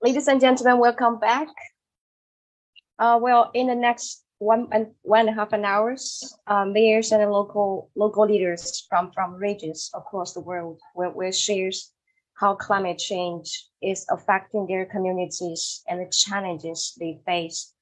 ladies and gentlemen, welcome back. Uh, well, in the next one and one and a half an hours, uh, mayors and local local leaders from from regions across the world will, will share how climate change is affecting their communities and the challenges they face,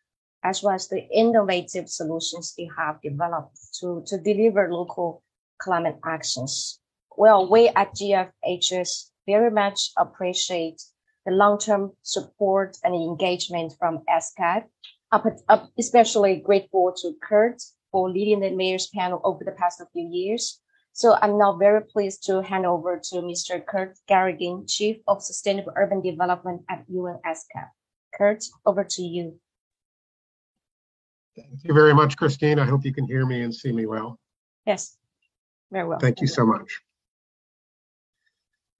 as well as the innovative solutions they have developed to, to deliver local climate actions. Well, we at GFHS very much appreciate the long-term support and engagement from ESCAP. I'm especially grateful to Curt for leading the mayor's panel over the past few years. So I'm now very pleased to hand over to Mr. Curt Garrigan, Chief of Sustainable Urban Development at UN ESCAP. Curt, over to you. Thank you very much, Christine. I hope you can hear me and see me well. Yes, very well. Thank you so much.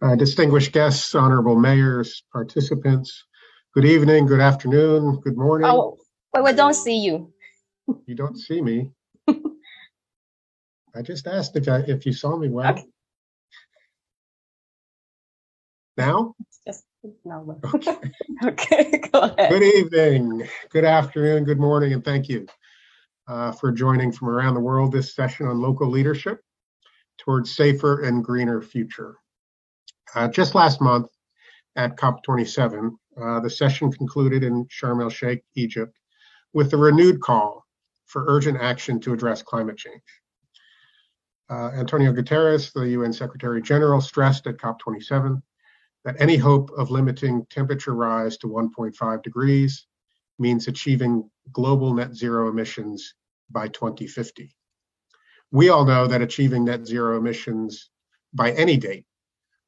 Uh, distinguished guests, honorable mayors, participants, good evening, good afternoon, good morning. Oh, wait, we don't see you. You don't see me. I just asked if I, if you saw me well. Okay. Now? Just no. Okay. okay, go ahead. Good evening, good afternoon, good morning, and thank you uh, for joining from around the world this session on local leadership towards safer and greener future. Uh, just last month at COP27, uh, the session concluded in Sharm el Sheikh, Egypt, with a renewed call for urgent action to address climate change. Uh, Antonio Guterres, the UN Secretary General, stressed at COP27 that any hope of limiting temperature rise to 1.5 degrees means achieving global net zero emissions by 2050. We all know that achieving net zero emissions by any date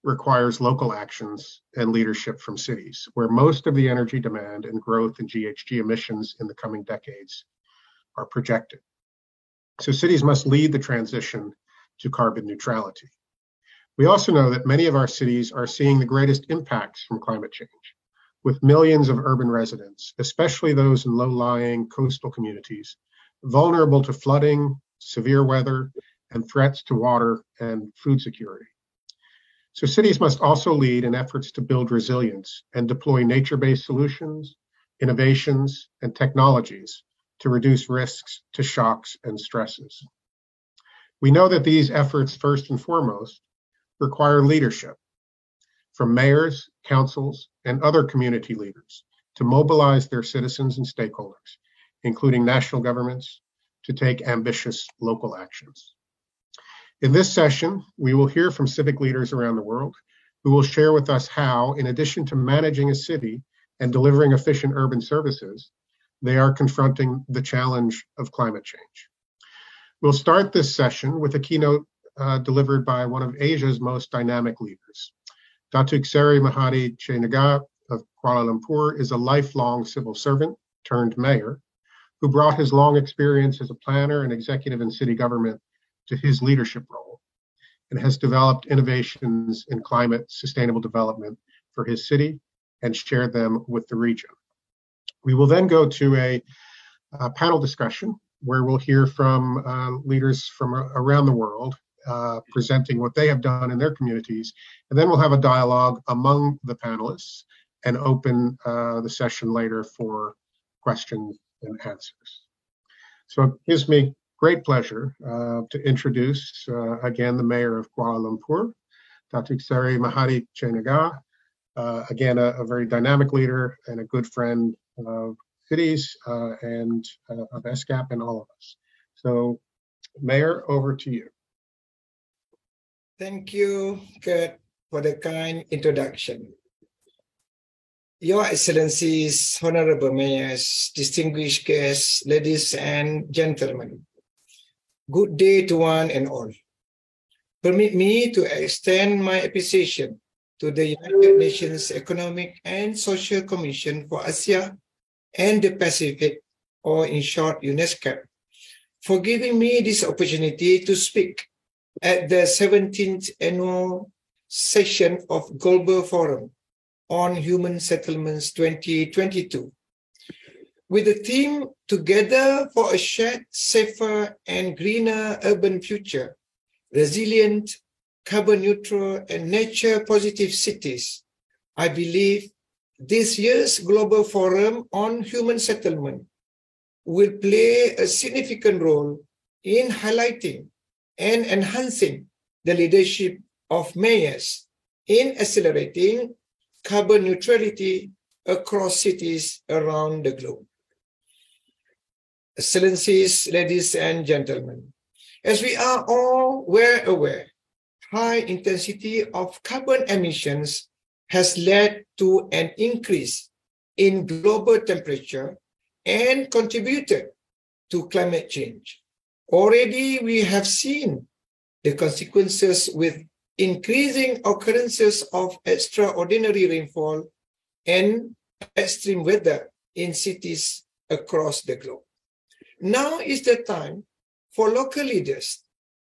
requires local actions and leadership from cities, where most of the energy demand and growth in GHG emissions in the coming decades are projected. So cities must lead the transition to carbon neutrality. We also know that many of our cities are seeing the greatest impacts from climate change, with millions of urban residents, especially those in low-lying coastal communities, vulnerable to flooding, severe weather, and threats to water and food security. So cities must also lead in efforts to build resilience and deploy nature-based solutions, innovations, and technologies to reduce risks to shocks and stresses. We know that these efforts, first and foremost, require leadership from mayors, councils, and other community leaders to mobilize their citizens and stakeholders, including national governments, to take ambitious local actions. In this session, we will hear from civic leaders around the world who will share with us how, in addition to managing a city and delivering efficient urban services, they are confronting the challenge of climate change. We'll start this session with a keynote uh, delivered by one of Asia's most dynamic leaders. Datuk Seri Mahadi Che Ngah of Kuala Lumpur is a lifelong civil servant turned mayor who brought his long experience as a planner and executive in city government to his leadership role and has developed innovations in climate sustainable development for his city and shared them with the region. We will then go to a, a panel discussion where we'll hear from uh, leaders from around the world uh, presenting what they have done in their communities. And then we'll have a dialogue among the panelists and open uh, the session later for questions and answers. So it gives me great pleasure uh, to introduce uh, again the mayor of Kuala Lumpur, Datuk Seri Mahadi Che Ngah. Uh, again, a, a, very dynamic leader and a good friend of cities uh, and uh, of ESCAP and all of us. So, Mayor, over to you. Thank you, Curt, for the kind introduction. Your Excellencies, Honorable Mayors, distinguished guests, ladies and gentlemen, good day to one and all. Permit me to extend my appreciation to the United Nations Economic and Social Commission for Asia and the Pacific, or in short, UNESCAP, for giving me this opportunity to speak at the 17th annual session of Global Forum on Human Settlements 2022 with the theme Together for a Shared, Safer, and Greener Urban Future, Resilient, Carbon Neutral, and Nature Positive Cities. I believe this year's Global Forum on Human Settlement will play a significant role in highlighting and enhancing the leadership of mayors in accelerating carbon neutrality across cities around the globe. Excellencies, ladies and gentlemen, as we are all well aware, high intensity of carbon emissions has led to an increase in global temperature and contributed to climate change. Already we have seen the consequences with increasing occurrences of extraordinary rainfall and extreme weather in cities across the globe. Now is the time for local leaders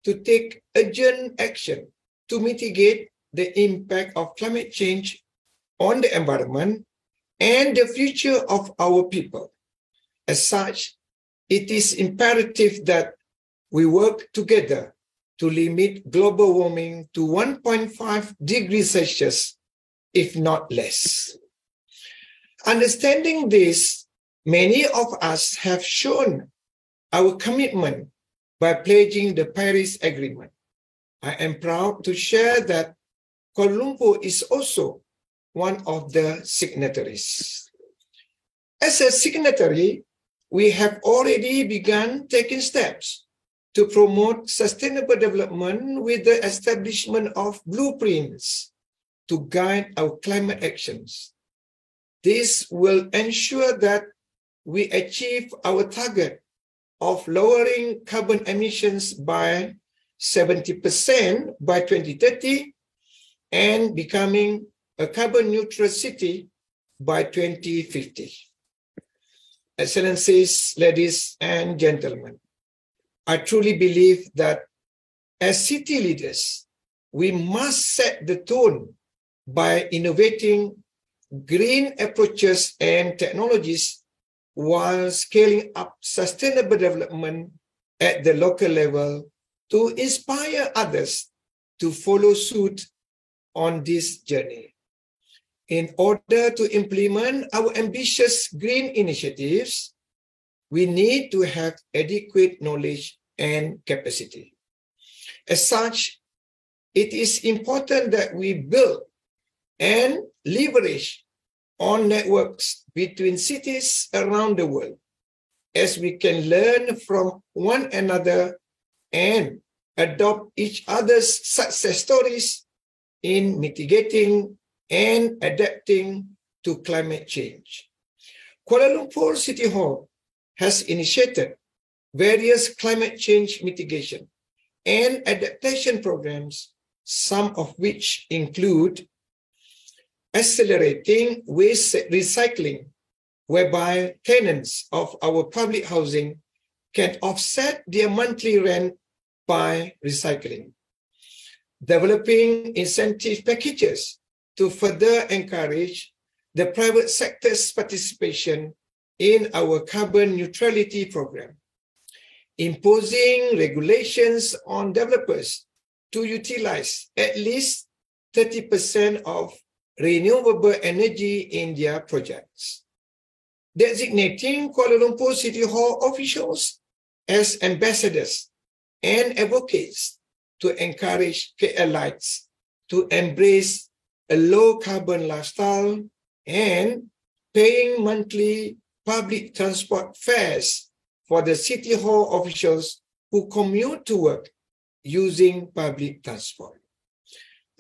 to take urgent action to mitigate the impact of climate change on the environment and the future of our people. As such, it is imperative that we work together to limit global warming to 1.5 degrees Celsius, if not less. Understanding this, many of us have shown our commitment by pledging the Paris Agreement. I am proud to share that Kuala Lumpur is also one of the signatories. As a signatory, we have already begun taking steps to promote sustainable development with the establishment of blueprints to guide our climate actions. This will ensure that we achieve our target of lowering carbon emissions by 70% by 2030 and becoming a carbon neutral city by 2050. Excellencies, ladies and gentlemen, I truly believe that as city leaders, we must set the tone by innovating green approaches and technologies while scaling up sustainable development at the local level to inspire others to follow suit on this journey. In order to implement our ambitious green initiatives, we need to have adequate knowledge and capacity. As such, it is important that we build and leverage on networks between cities around the world as we can learn from one another and adopt each other's success stories in mitigating and adapting to climate change. Kuala Lumpur City Hall has initiated various climate change mitigation and adaptation programs, some of which include accelerating waste recycling, whereby tenants of our public housing can offset their monthly rent by recycling. Developing incentive packages to further encourage the private sector's participation in our carbon neutrality program. Imposing regulations on developers to utilize at least 30% of renewable energy in their projects. Designating Kuala Lumpur City Hall officials as ambassadors and advocates to encourage KLites to embrace a low carbon lifestyle and paying monthly public transport fares for the City Hall officials who commute to work using public transport.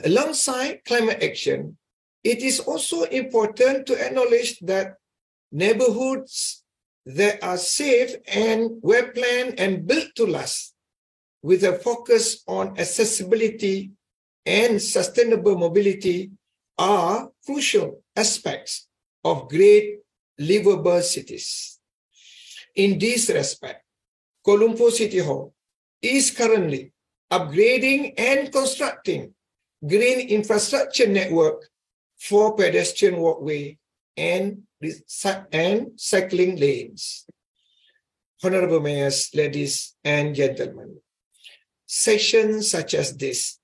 Alongside climate action, it is also important to acknowledge that neighborhoods that are safe and well planned and built to last with a focus on accessibility and sustainable mobility are crucial aspects of great livable cities. In this respect, Kuala City Hall is currently upgrading and constructing green infrastructure network for pedestrian walkway and, and cycling lanes. Honorable mayors, ladies and gentlemen, sessions such as this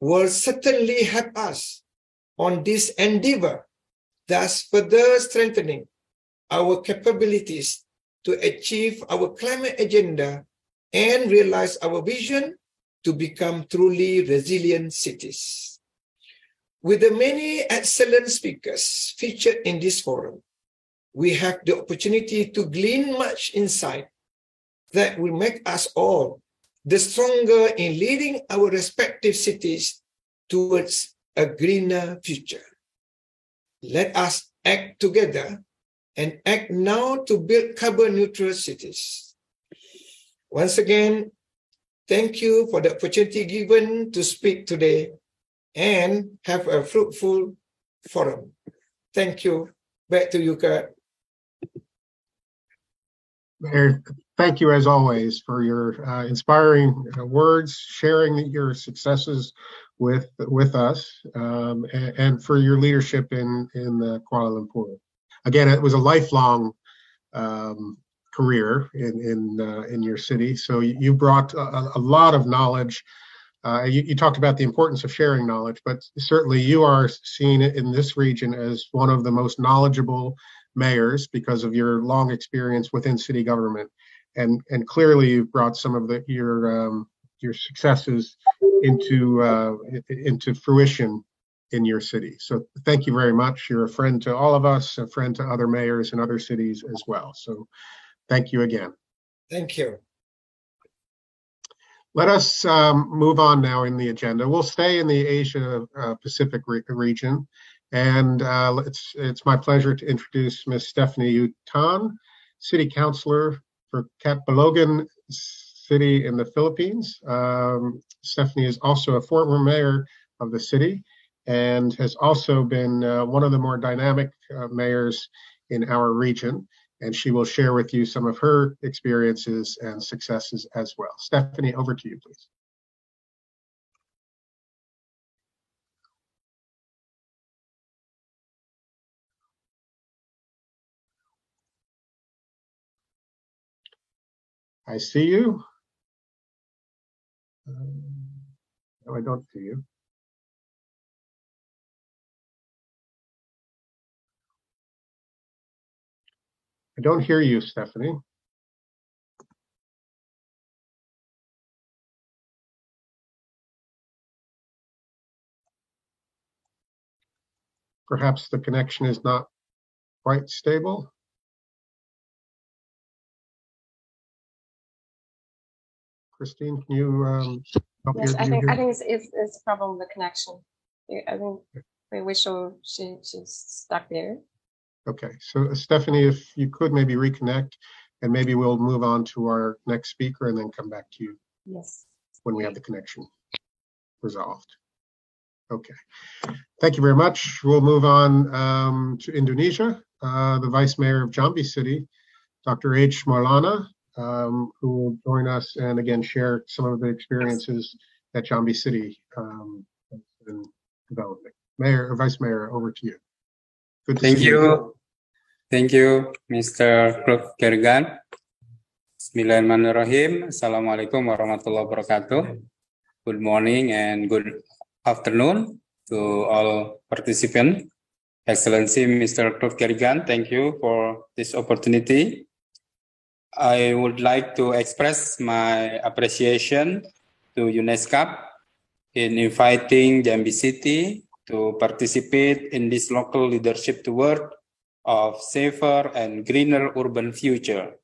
will certainly help us on this endeavor thus further strengthening our capabilities to achieve our climate agenda and realize our vision to become truly resilient cities. With the many excellent speakers featured in this forum, we have the opportunity to glean much insight that will make us all the stronger in leading our respective cities towards a greener future. Let us act together and act now to build carbon neutral cities. Once again, thank you for the opportunity given to speak today and have a fruitful forum. Thank you. Back to you, Curt. Thank you as always for your uh, inspiring uh, words, sharing your successes with with us, um, and, and, for your leadership in in uh, Kuala Lumpur. Again, it was a lifelong um, career in in uh, in your city, so you brought a, a lot of knowledge. Uh, you, you, talked about the importance of sharing knowledge, but certainly you are seen in this region as one of the most knowledgeable mayors because of your long experience within city government, and and clearly you've brought some of the your um, your successes into uh, into fruition in your city. So thank you very much. You're a friend to all of us, a friend to other mayors in other cities as well. So thank you again. Thank you. Let us um, move on now in the agenda. We'll stay in the Asia uh, Pacific re region and uh, it's, it's my pleasure to introduce Ms. Stephanie U. Tan, City Councilor for Catbalogan City in the Philippines. Um, Stephanie is also a former mayor of the city and has also been uh, one of the more dynamic uh, mayors in our region. And she will share with you some of her experiences and successes as well. Stephanie, over to you, please. I see you. Um, no, I don't see you. I don't hear you, Stephanie. Perhaps the connection is not quite stable. Christine, can you um, help Yes, I think, I think it's, it's, it's problem the connection. I think, we show she, she's stuck there. Okay, so uh, Stephanie, if you could maybe reconnect and maybe we'll move on to our next speaker and then come back to you Yes. when we have the connection resolved. Okay, thank you very much. We'll move on um, to Indonesia. Uh, The Vice Mayor of Jambi City, Dr. H. Maulana, um, who will join us and again share some of the experiences that Jambi City um, has been developing. Mayor or Vice Mayor, over to you. Good to Thank see you. Thank you, Mr. Prof. Kergan. Bismillahirrahmanirrahim. Assalamualaikum warahmatullahi wabarakatuh. Good morning and good afternoon to all participants. Excellency Mr. Prof. Thank you for this opportunity. I would like to express my appreciation to UNESCO in inviting Jambi City to participate in this local leadership toward of safer and greener urban future.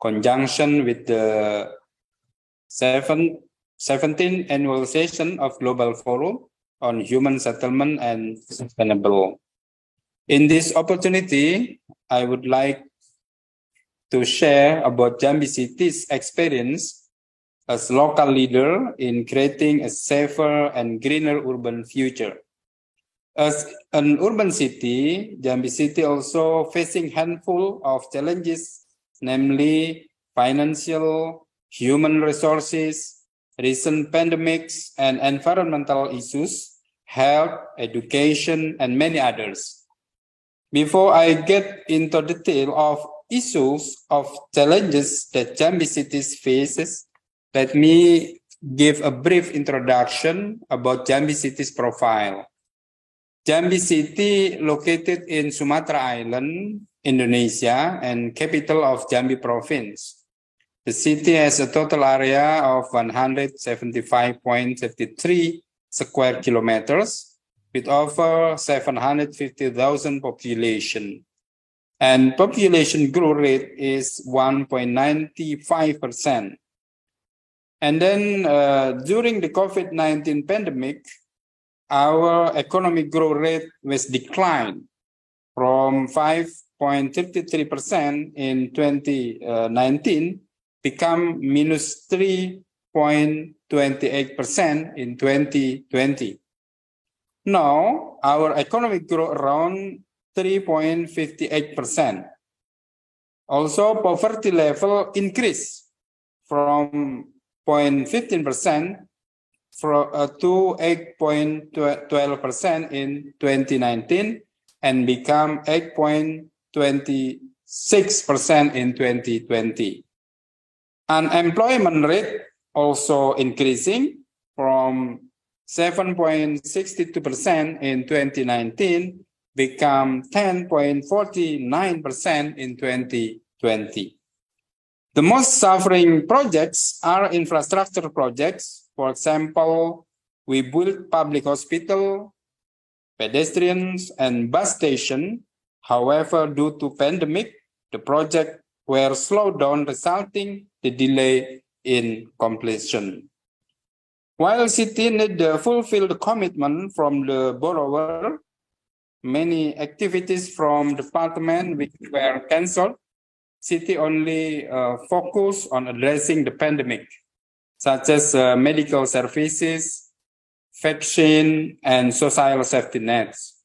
Conjunction with the seven, 17th annual session of Global Forum on Human Settlement and Sustainable. In this opportunity, I would like to share about Jambi City's experience as local leader in creating a safer and greener urban future. As an urban city, Jambi City also facing handful of challenges, namely financial, human resources, recent pandemics and environmental issues, health, education, and many others. Before I get into detail of issues of challenges that Jambi City faces, let me give a brief introduction about Jambi City's profile. Jambi City, located in Sumatra Island, Indonesia, and capital of Jambi Province. The city has a total area of 175.53 square kilometers with over 750,000 population. And population growth rate is 1.95%. And then uh, during the COVID-19 pandemic, our economic growth rate was declined from 5.33% in 2019 become minus 3.28% in 2020. Now, our economic growth around 3.58%. Also, poverty level increased from 0.15% from, uh, to 8.12% in 2019 and become 8.26% in 2020. Unemployment rate also increasing from 7.62% in 2019 become 10.49% in 2020. The most suffering projects are infrastructure projects. For example, we built public hospital, pedestrians, and bus station. However, due to pandemic, the project were slowed down, resulting the delay in completion. While city need the commitment from the borrower, many activities from department which were cancelled, city only uh, focus on addressing the pandemic, such as uh, medical services, vaccine, and social safety nets.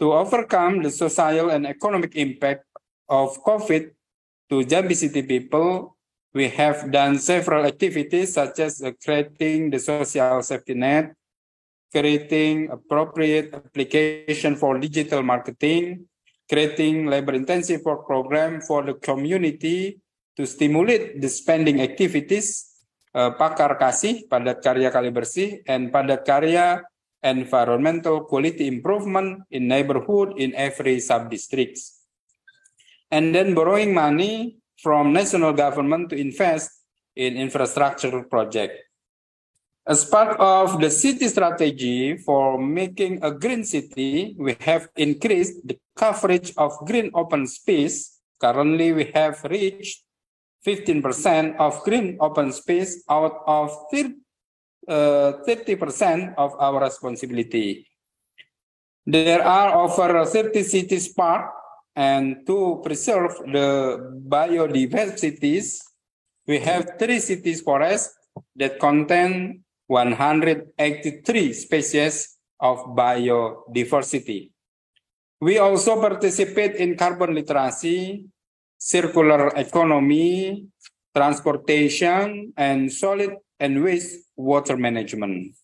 To overcome the social and economic impact of COVID to Jambi City people, we have done several activities such as uh, creating the social safety net, creating appropriate application for digital marketing, creating labor-intensive work program for the community to stimulate the spending activities, Eh, pakar Kasih, Padat Karya Kali Bersih, and Padat Karya Environmental Quality Improvement in Neighborhood in every sub-districts. And then borrowing money from national government to invest in infrastructure project. As part of the city strategy for making a green city, we have increased the coverage of green open space. Currently, we have reached 15% of green open space out of 30% uh, of our responsibility. There are over 30 cities park and to preserve the biodiversities, we have three cities forests that contain 183 species of biodiversity. We also participate in carbon literacy, circular economy, transportation, and solid and waste water management.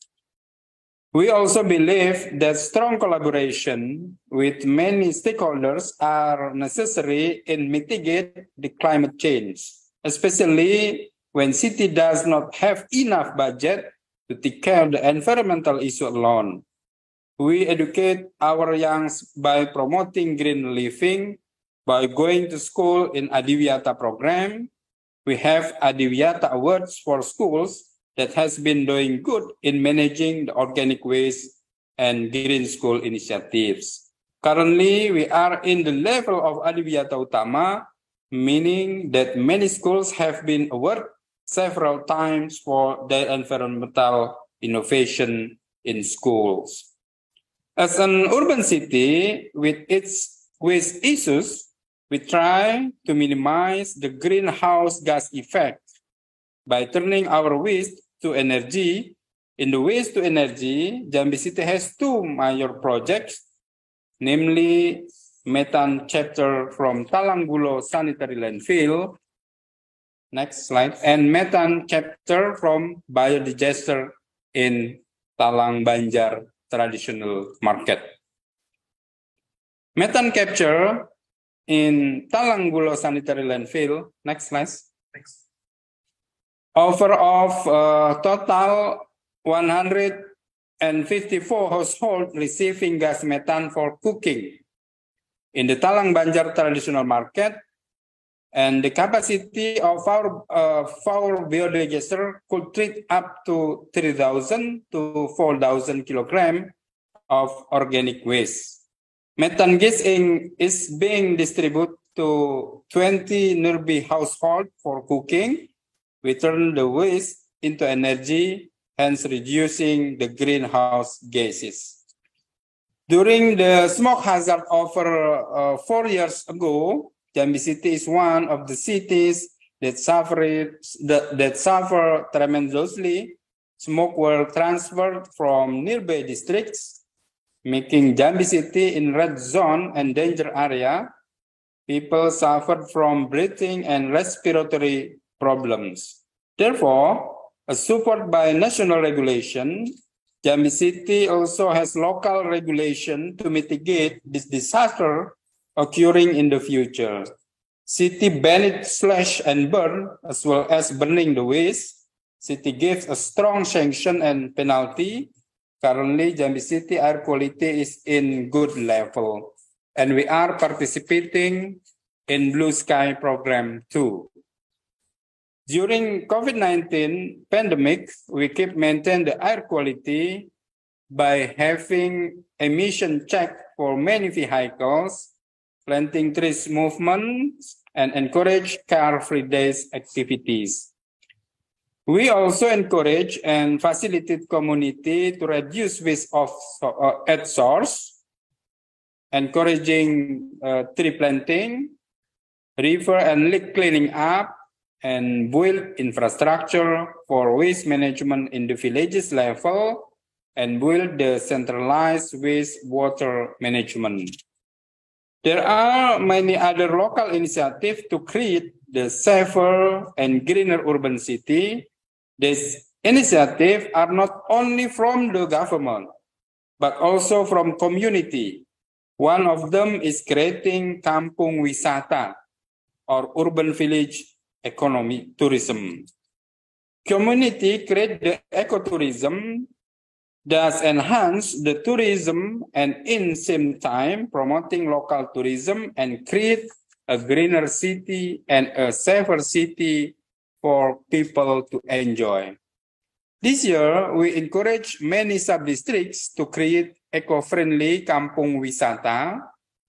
We also believe that strong collaboration with many stakeholders are necessary in mitigate the climate change, especially when city does not have enough budget to take care of the environmental issue alone. We educate our youngs by promoting green living, by going to school in Adiwiyata program. We have Adiwiyata awards for schools that has been doing good in managing the organic waste and green school initiatives. Currently, we are in the level of Adiwiyata Utama, meaning that many schools have been awarded several times for their environmental innovation in schools. As an urban city with its waste issues, we try to minimize the greenhouse gas effect by turning our waste to energy. In the waste to energy, Jambi City has two major projects, namely methane capture from Talanggulo sanitary landfill. Next slide. And methane capture from biodigester in Talang Banjar traditional market. Methane capture in Talanggulo sanitary landfill. Next slide. Next over of uh, total 100 and 54 households receiving gas methane for cooking in the Talang Banjar traditional market. And the capacity of our, uh, our biodigester could treat up to 3,000 to 4,000 kilogram of organic waste. Methane gas in, is being distributed to 20 nearby households for cooking. We turn the waste into energy, hence reducing the greenhouse gases. During the smoke hazard over uh, four years ago, Jambi City is one of the cities that suffered that, that suffer tremendously. Smoke were transferred from nearby districts, making Jambi City in red zone and danger area. People suffered from breathing and respiratory problems. Therefore, a support by national regulation, Jambi City also has local regulation to mitigate this disaster occurring in the future. City banned slash and burn as well as burning the waste. City gives a strong sanction and penalty. Currently, Jambi City air quality is in good level. And we are participating in Blue Sky program too. During COVID-19 pandemic, we keep maintain the air quality by having emission check for many vehicles planting trees movement, and encourage car-free days activities. We also encourage and facilitate community to reduce waste of uh, at source, encouraging uh, tree planting, river and lake cleaning up, and build infrastructure for waste management in the villages level, and build the centralized waste water management. There are many other local initiatives to create the safer and greener urban city. These initiatives are not only from the government, but also from community. One of them is creating kampung wisata or urban village economy tourism. Community create the ecotourism thus enhance the tourism and in same time promoting local tourism and create a greener city and a safer city for people to enjoy. This year, we encourage many sub-districts to create eco-friendly kampung wisata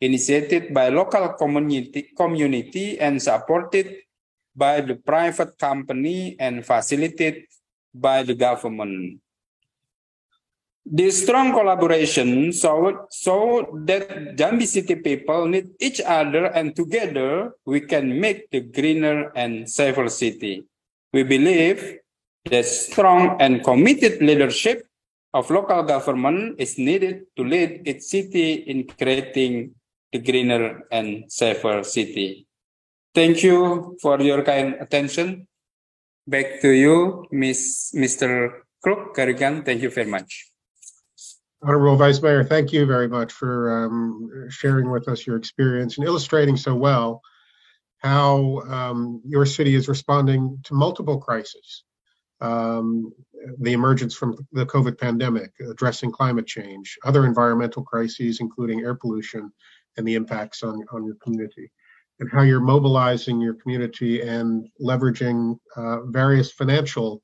initiated by local community, community and supported by the private company and facilitated by the government. This strong collaboration so, so that Jambi City people need each other and together we can make the greener and safer city. We believe that strong and committed leadership of local government is needed to lead its city in creating the greener and safer city. Thank you for your kind attention. Back to you, Miss, Mr. Crook Karigan. Thank you very much. Honorable Vice Mayor, thank you very much for um, sharing with us your experience and illustrating so well how um, your city is responding to multiple crises. Um, the emergence from the COVID pandemic, addressing climate change, other environmental crises, including air pollution and the impacts on, on your community, and how you're mobilizing your community and leveraging uh, various financial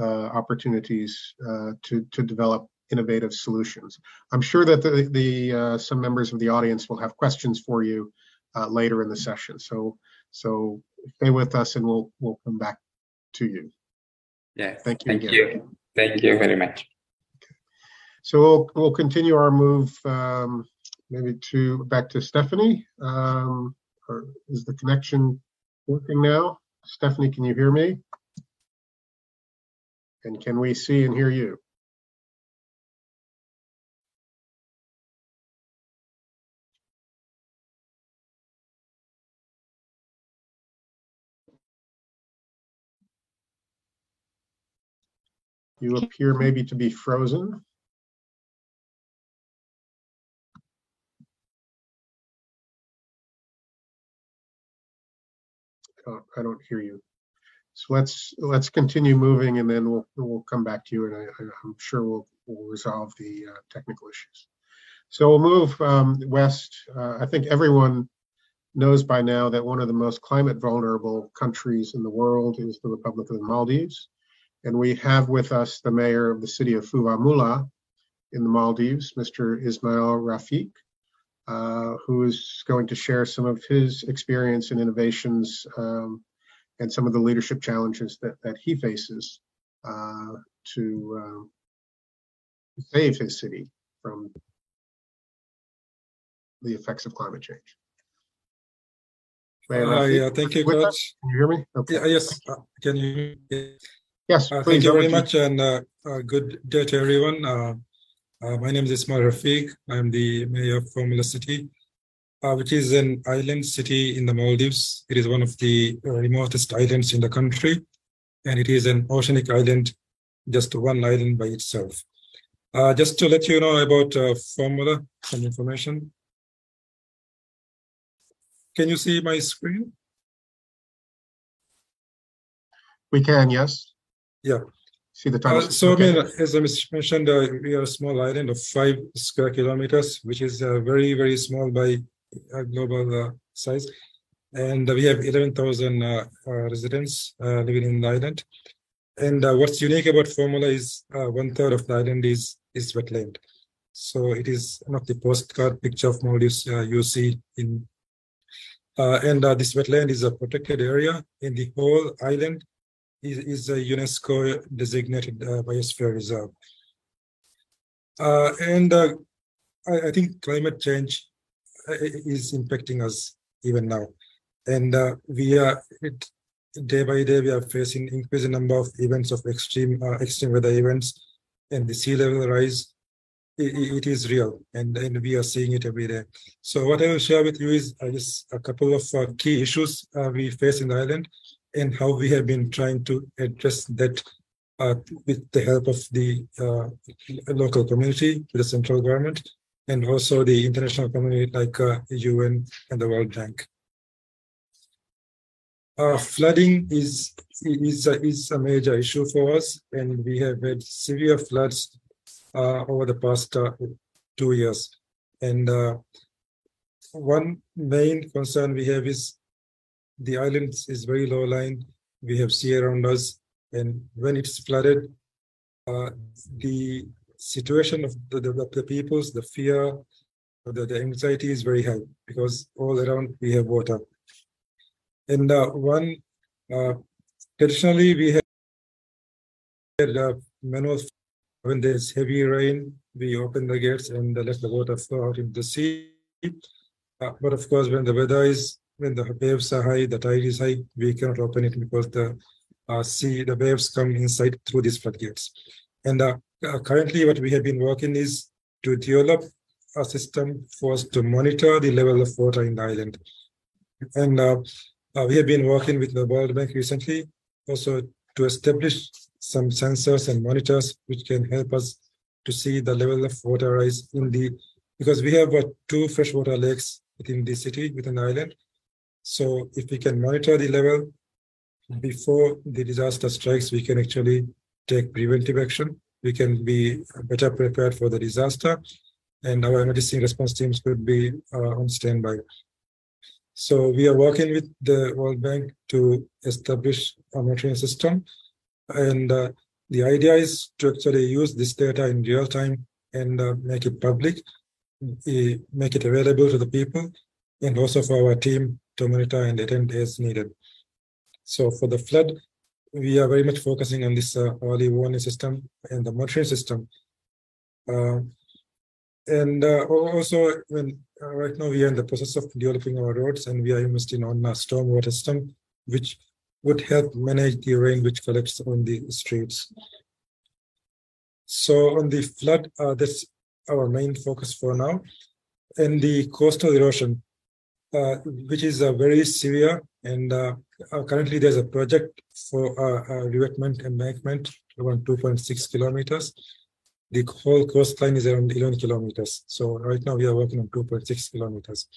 uh, opportunities uh, to, to develop innovative solutions. I'm sure that the, the uh, some members of the audience will have questions for you uh, later in the session. So so stay with us and we'll we'll come back to you. Yeah. Thank you. Thank again. you. Thank you very much. Okay. So we'll we'll continue our move um, maybe to back to Stephanie. Um, or is the connection working now? Stephanie, can you hear me? And can we see and hear you? You appear maybe to be frozen. Oh, I don't hear you. So let's let's continue moving, and then we'll we'll come back to you, and I, I'm sure we'll we'll resolve the uh, technical issues. So we'll move um, west. Uh, I think everyone knows by now that one of the most climate vulnerable countries in the world is the Republic of the Maldives. And we have with us the mayor of the city of Fuvahmulah in the Maldives, Mr. Ismail Rafeeq, uh, who is going to share some of his experience and innovations um, and some of the leadership challenges that, that he faces uh, to uh, save his city from the effects of climate change. Mayor Uh, Rafeeq, yeah, thank you, us? Can you hear me? Okay. Yeah, yes, uh, can you? Yes, Uh, thank you very much, and uh, uh, good day to everyone. Uh, uh, my name is Ismail Rafeeq. I'm the mayor of Fuvahmulah City, uh, which is an island city in the Maldives. It is one of the uh, remotest islands in the country, and it is an oceanic island, just one island by itself. Uh, just to let you know about uh, Fuvahmulah, some information. Can you see my screen? We can, yes. Yeah. See the Uh, so, Okay. I mean, as I mentioned, uh, we are a small island of five square kilometers, which is uh, very, very small by uh, global uh, size. And we have 11,000 uh, uh, residents uh, living in the island. And uh, what's unique about Fuvahmulah is uh, one third of the island is, is wetland. So it is one of the postcard picture of Maldives uh, you see in. Uh, and uh, this wetland is a protected area in the whole island is, is a UNESCO designated uh, biosphere reserve. Uh, and uh, I, I think climate change uh, is impacting us even now. And uh, we are it, day by day we are facing increasing number of events of extreme uh, extreme weather events, and the sea level rise. i- i- it is real, and, and we are seeing it every day. So what I will share with you is just a couple of key issues we face in the island, and how we have been trying to address that uh, with the help of the uh, local community, the central government, and also the international community like uh, UN and the World Bank. Uh, flooding is is a, is a major issue for us, and we have had severe floods uh, over the past uh, two years. And one main concern we have is the island is very low lying. We have sea around us, and when it's flooded, uh, the situation of the, the, the peoples, the fear, the, the anxiety is very high because all around we have water. And uh, one, uh, traditionally we have uh, manual when there's heavy rain, we open the gates and let the water flow out into the sea. Uh, but of course, when the weather is when the waves are high, the tide is high, we cannot open it because the uh, sea, the waves come inside through these floodgates. And uh, uh, currently, what we have been working is to develop a system for us to monitor the level of water in the island. And uh, uh, we have been working with the World Bank recently also to establish some sensors and monitors which can help us to see the level of water rise in the because we have uh, two freshwater lakes within the city within the island so if we can monitor the level before the disaster strikes we can actually take preventive action. We can be better prepared for the disaster and our emergency response teams could be uh, on standby. So we are working with the world bank to establish a monitoring system and uh, the idea is to actually use this data in real time and uh, make it public, eh, make it available to the people, and also for our team to monitor and attend as needed. So for the flood, we are very much focusing on this uh, early warning system and the monitoring system. Uh, and uh, also, when uh, right now we are in the process of developing our roads, and we are investing on a stormwater system, which would help manage the rain which collects on the streets. So on the flood, uh, that's our main focus for now. And the coastal erosion, which is uh, very severe. And uh, uh, currently there's a project for uh, uh, revetment embankment around 2.6 kilometers. The whole coastline is around 11 kilometers. So right now we are working on 2.6 kilometers.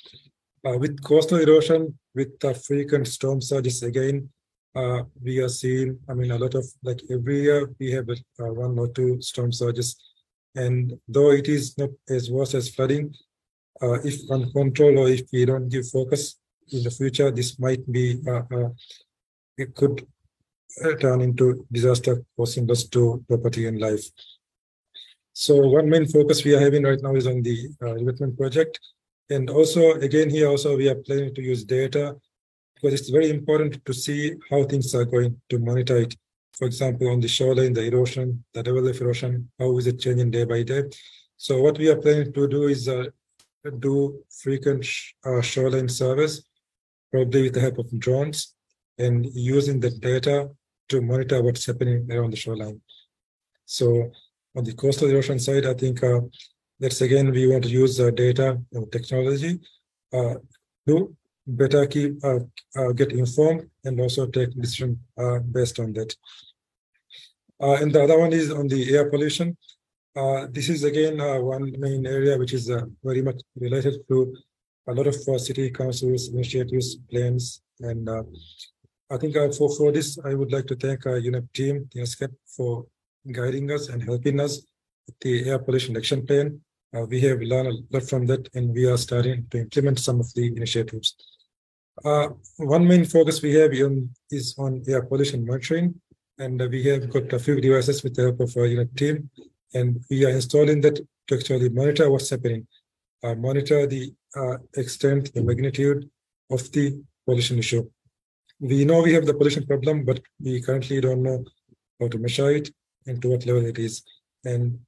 Uh, with coastal erosion, with the frequent storm surges again, uh, we are seeing, I mean, a lot of like every year we have uh, one or two storm surges And though it is not as worse as flooding, uh, if uncontrolled or if we don't give focus in the future, this might be, uh, uh, it could uh, turn into disaster causing loss to property and life. So one main focus we are having right now is on the uh, development project. And also, again, here also we are planning to use data because it's very important to see how things are going to monitor it. For example, on the shoreline, the erosion, the level of erosion, how is it changing day by day? So what we are planning to do is uh, do frequent uh, shoreline surveys, probably with the help of drones, and using the data to monitor what's happening around the shoreline. So on the coastal erosion side, I think uh, that's again, we want to use uh, data and technology uh, to better keep, uh, uh, get informed and also take decision uh, based on that. and the other one is on the air pollution. Uh, this is again uh, one main area which is uh, very much related to a lot of city councils, initiatives, plans, and I think for, for this, I would like to thank our UNEP team, the ESCAP, for guiding us and helping us with the air pollution action plan. Uh, we have learned a lot from that and we are starting to implement some of the initiatives. Uh, one main focus we have on, is on air pollution monitoring and we have got a few devices with the help of our UNEP team and we are installing that to actually monitor what's happening, uh, monitor the uh, extent, the magnitude of the pollution issue. We know we have the pollution problem, but we currently don't know how to measure it and to what level it is. And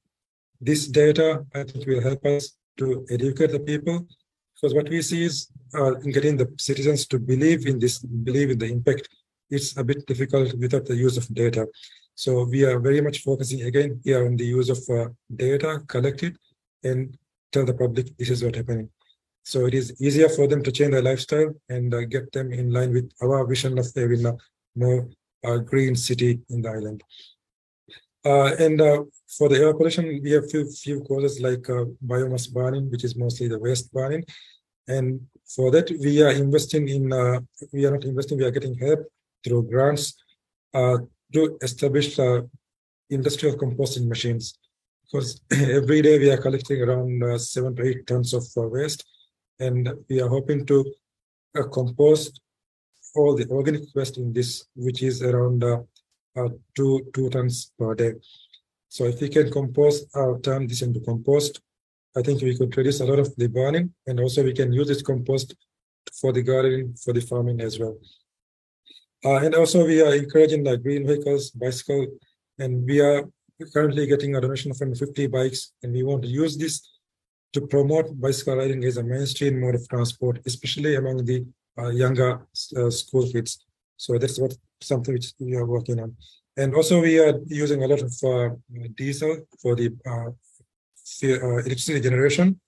this data, I think, will help us to educate the people because what we see is uh, getting the citizens to believe in this, believe in the impact. It's a bit difficult without the use of data. So we are very much focusing again here on the use of uh, data collected and tell the public this is what happening. So it is easier for them to change their lifestyle and uh, get them in line with our vision of having a more uh, green city in the island. Uh, and uh, for the air pollution, we have few few causes like uh, biomass burning, which is mostly the waste burning. And for that, we are investing in, we are not investing, we are getting help through grants uh, to establish the industry of composting machines. Because every day we are collecting around seven to eight tons of waste. And we are hoping to compost all the organic waste in this, which is around uh, two two tons per day. So if we can compost, uh, turn this into compost, I think we could reduce a lot of the burning, and also we can use this compost for the gardening, for the farming as well. Uh, and also we are encouraging the green vehicles, bicycle, and we are currently getting a donation from 50 bikes, and we want to use this to promote bicycle riding as a mainstream mode of transport, especially among the uh, younger uh, school kids. So that's what something which we are working on. And also we are using a lot of uh, diesel for the uh, uh, electricity generation.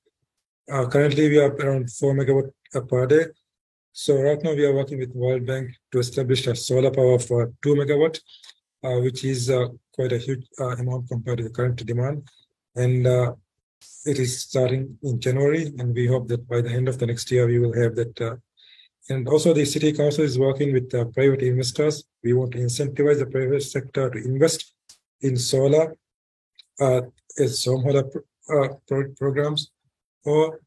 Currently we are around four megawatt per day. So right now we are working with World Bank to establish a solar power for two megawatt, uh, which is uh, quite a huge amount compared to the current demand. And it is starting in January, and we hope that by the end of the next year we will have that and also the city council is working with private investors. We want to incentivize the private sector to invest in solar uh, as solar uh, pro programs or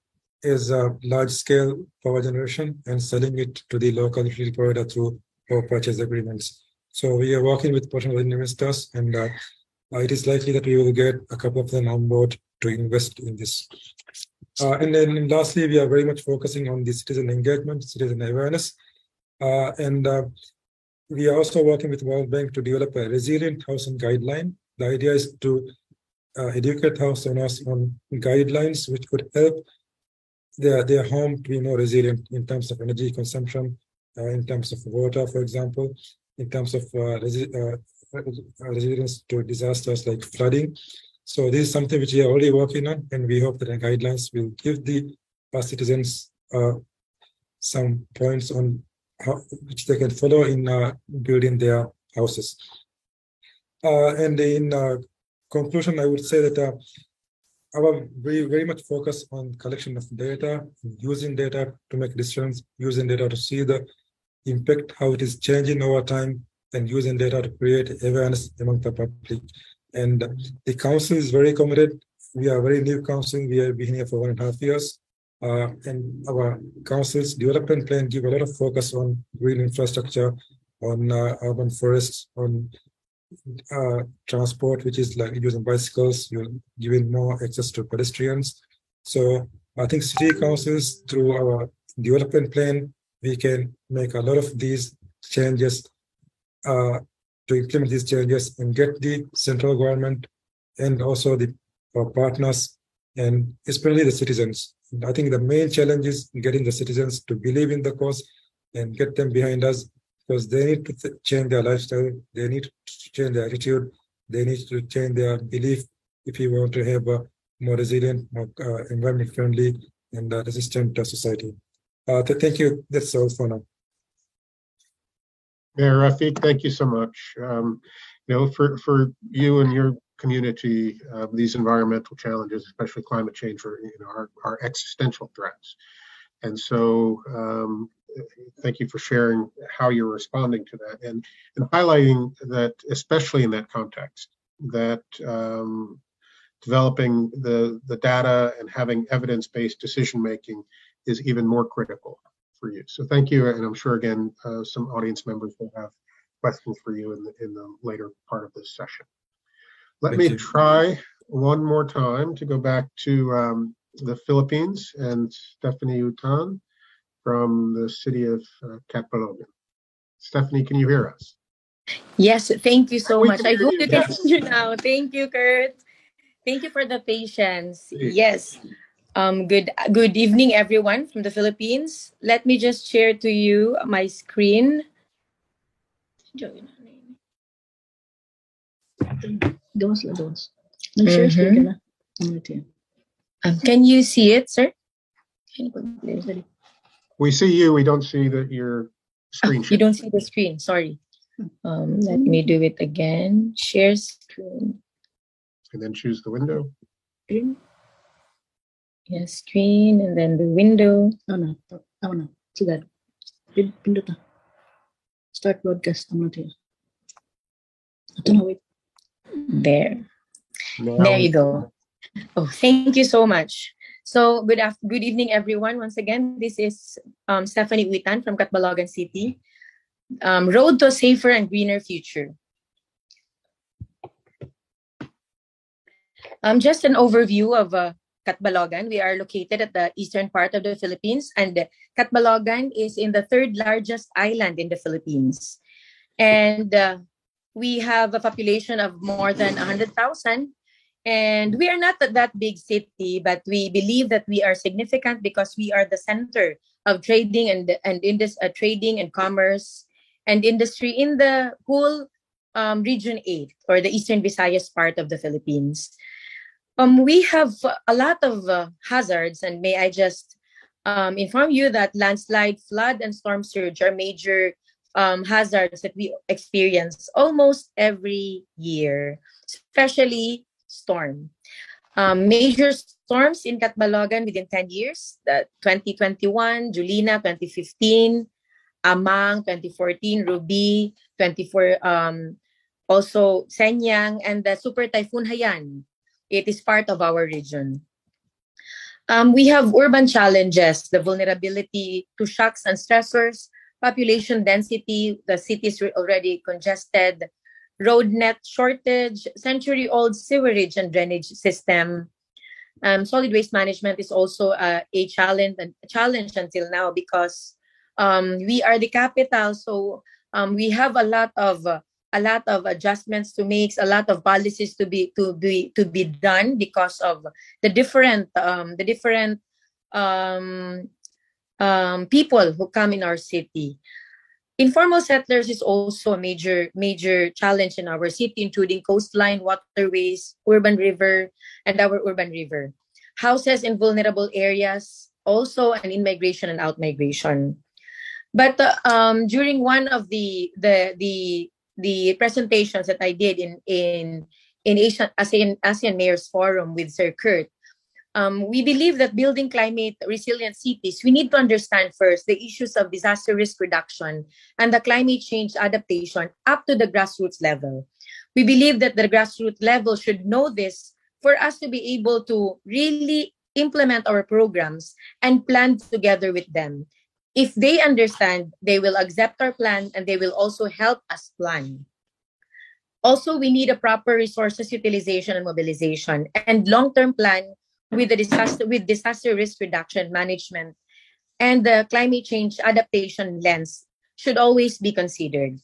as a large scale power generation and selling it to the local utility provider through power purchase agreements. So we are working with potential investors and uh, it is likely that we will get a couple of them on board to invest in this. Uh, and then lastly, we are very much focusing on the citizen engagement, citizen awareness. Uh, and uh, we are also working with World Bank to develop a resilient housing guideline. The idea is to uh, educate house owners on guidelines which could help their, their home to be more resilient in terms of energy consumption, uh, in terms of water, for example, in terms of uh, resi resilience to disasters like flooding. So this is something which we are already working on, and we hope that the guidelines will give the uh, citizens uh, some points on how, which they can follow in uh, building their houses. Uh, and in uh, conclusion, I would say that uh, our we very much focus on collection of data, using data to make decisions, using data to see the impact, how it is changing over time, and using data to create awareness among the public. And the council is very committed we are very new council. We have been here for one and a half years. Uh, and our council's development plan give a lot of focus on green infrastructure, on uh, urban forests, on uh, transport, which is like using bicycles, you're giving more access to pedestrians. So I think city councils through our development plan, we can make a lot of these changes uh, to implement these changes and get the central government and also the partners and especially the citizens. I think the main challenge is getting the citizens to believe in the cause and get them behind us because they need to change their lifestyle, they need to change their attitude, they need to change their belief if you want to have a more resilient, more uh, environment friendly, and uh, resistant uh, society. thank you. That's all for now. Mayor Rafeeq, thank you so much. Um, you know, for, for you and your community, uh, these environmental challenges, especially climate change, are, you know, are, are existential threats. And so um, thank you for sharing how you're responding to that and, and highlighting that, especially in that context, that um, developing the, the data and having evidence-based decision making is even more critical for you. So thank you, and I'm sure again uh, some audience members will have questions for you in the in the later part of this session. Let thank me you. try one more time to go back to um, the Philippines and Stephanie Uy-Tan from the city of uh, Catbalogan. Stephanie, can you hear us? Yes, thank you so we much. I hope you, you can hear now. Thank you, Curt. Thank you for the patience. Yes. Um, good good evening, everyone from the Philippines. Let me just share to you my screen. Mm-hmm. Um, can you see it, sir? We see you. We don't see that your screen. You don't see the screen. Sorry. Um, let me do it again. Share screen. And then choose the window. Yes, screen and then the window. Oh no, oh no, see that. Window ta. Start broadcast. I'm not here. I don't know. Wait. There. There you go. Oh, thank you so much. So good after, good evening, everyone. Once again, this is um, Stephanie Uy-Tan from Catbalogan City. Um, Road to a Safer and Greener Future. Um, just an overview of uh, Catbalogan. We are located at the eastern part of the Philippines, and Catbalogan is in the third largest island in the Philippines. And uh, we have a population of more than 100,000 and we are not that big city, but we believe that we are significant because we are the center of trading and and in this uh, trading and commerce and industry in the whole um, region 8 or the eastern visayas part of the philippines. Um, we have a lot of uh, hazards and may i just um, inform you that landslide flood and storm surge are major um, hazards that we experience almost every year especially storm. Um, major storms in Catbalogan within 10 years, the 2021, Julina 2015, Amang 2014, Ruby 24, um, also Senyang, and the Super Typhoon Haiyan. It is part of our region. Um, we have urban challenges, the vulnerability to shocks and stressors, population density, the cities are already congested, road net shortage, century-old sewerage and drainage system. Um, solid waste management is also uh, a challenge, challenge until now because um, we are the capital, so um, we have a lot of uh, a lot of adjustments to make, a lot of policies to be to be to be done because of the different um, the different um, um, people who come in our city. Informal settlers is also a major major challenge in our city, including coastline, waterways, urban river, and our urban river. Houses in vulnerable areas, also an in-migration and out-migration. But uh, um, during one of the the the the presentations that I did in in in Asian ASEAN, ASEAN Mayors Forum with Sir Curt, um, we believe that building climate resilient cities, we need to understand first the issues of disaster risk reduction and the climate change adaptation up to the grassroots level. We believe that the grassroots level should know this for us to be able to really implement our programs and plan together with them. If they understand, they will accept our plan and they will also help us plan. Also, we need a proper resources utilization and mobilization and long-term plan with the disaster with disaster risk reduction management and the climate change adaptation lens should always be considered.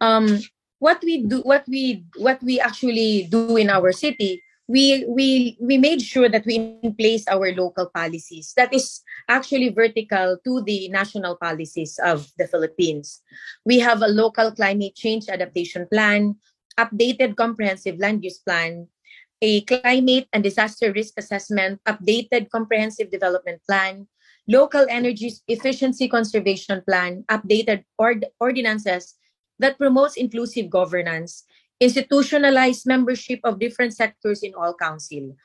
Um, what we do, what we what we actually do in our city, we we we made sure that we in place our local policies. That is actually vertical to the national policies of the Philippines. We have a local climate change adaptation plan, updated comprehensive land use plan, a climate and disaster risk assessment, updated comprehensive development plan, local energy efficiency conservation plan, updated ord- ordinances that promotes inclusive governance, institutionalized membership of different sectors in all council.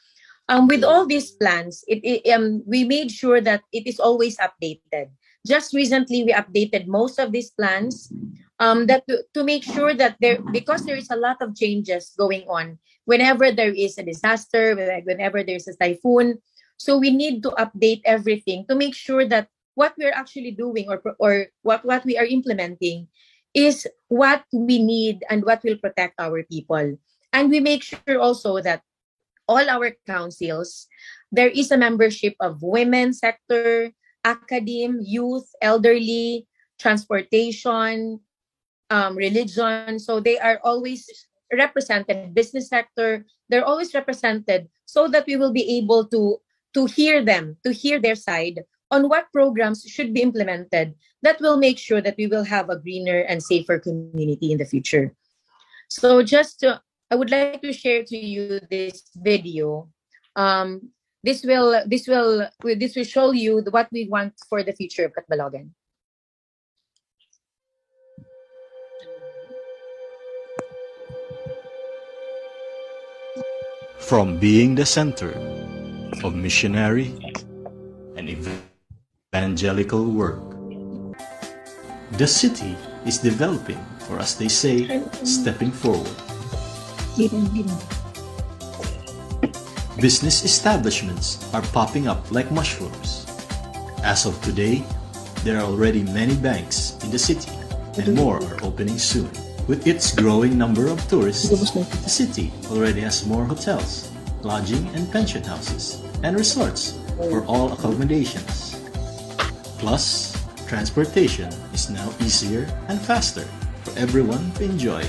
Um, with all these plans, it, it, um, we made sure that it is always updated. Just recently, we updated most of these plans um, that to, to make sure that there, because there is a lot of changes going on. Whenever there is a disaster, whenever there's a typhoon, so we need to update everything to make sure that what we're actually doing or, or what, what we are implementing is what we need and what will protect our people. And we make sure also that all our councils, there is a membership of women sector, academe, youth, elderly, transportation, um, religion. So they are always represented, business sector, they're always represented so that we will be able to to hear them, to hear their side on what programs should be implemented that will make sure that we will have a greener and safer community in the future. So just to, I would like to share to you this video. Um, this will this will this will show you what we want for the future of Catbalogan. From being the center of missionary and evangelical work. The city is developing, or as they say, stepping forward. Business establishments are popping up like mushrooms. As of today, there are already many banks in the city, and more are opening soon. With its growing number of tourists, the city already has more hotels, lodging and pension houses, and resorts for all accommodations. Plus, transportation is now easier and faster for everyone to enjoy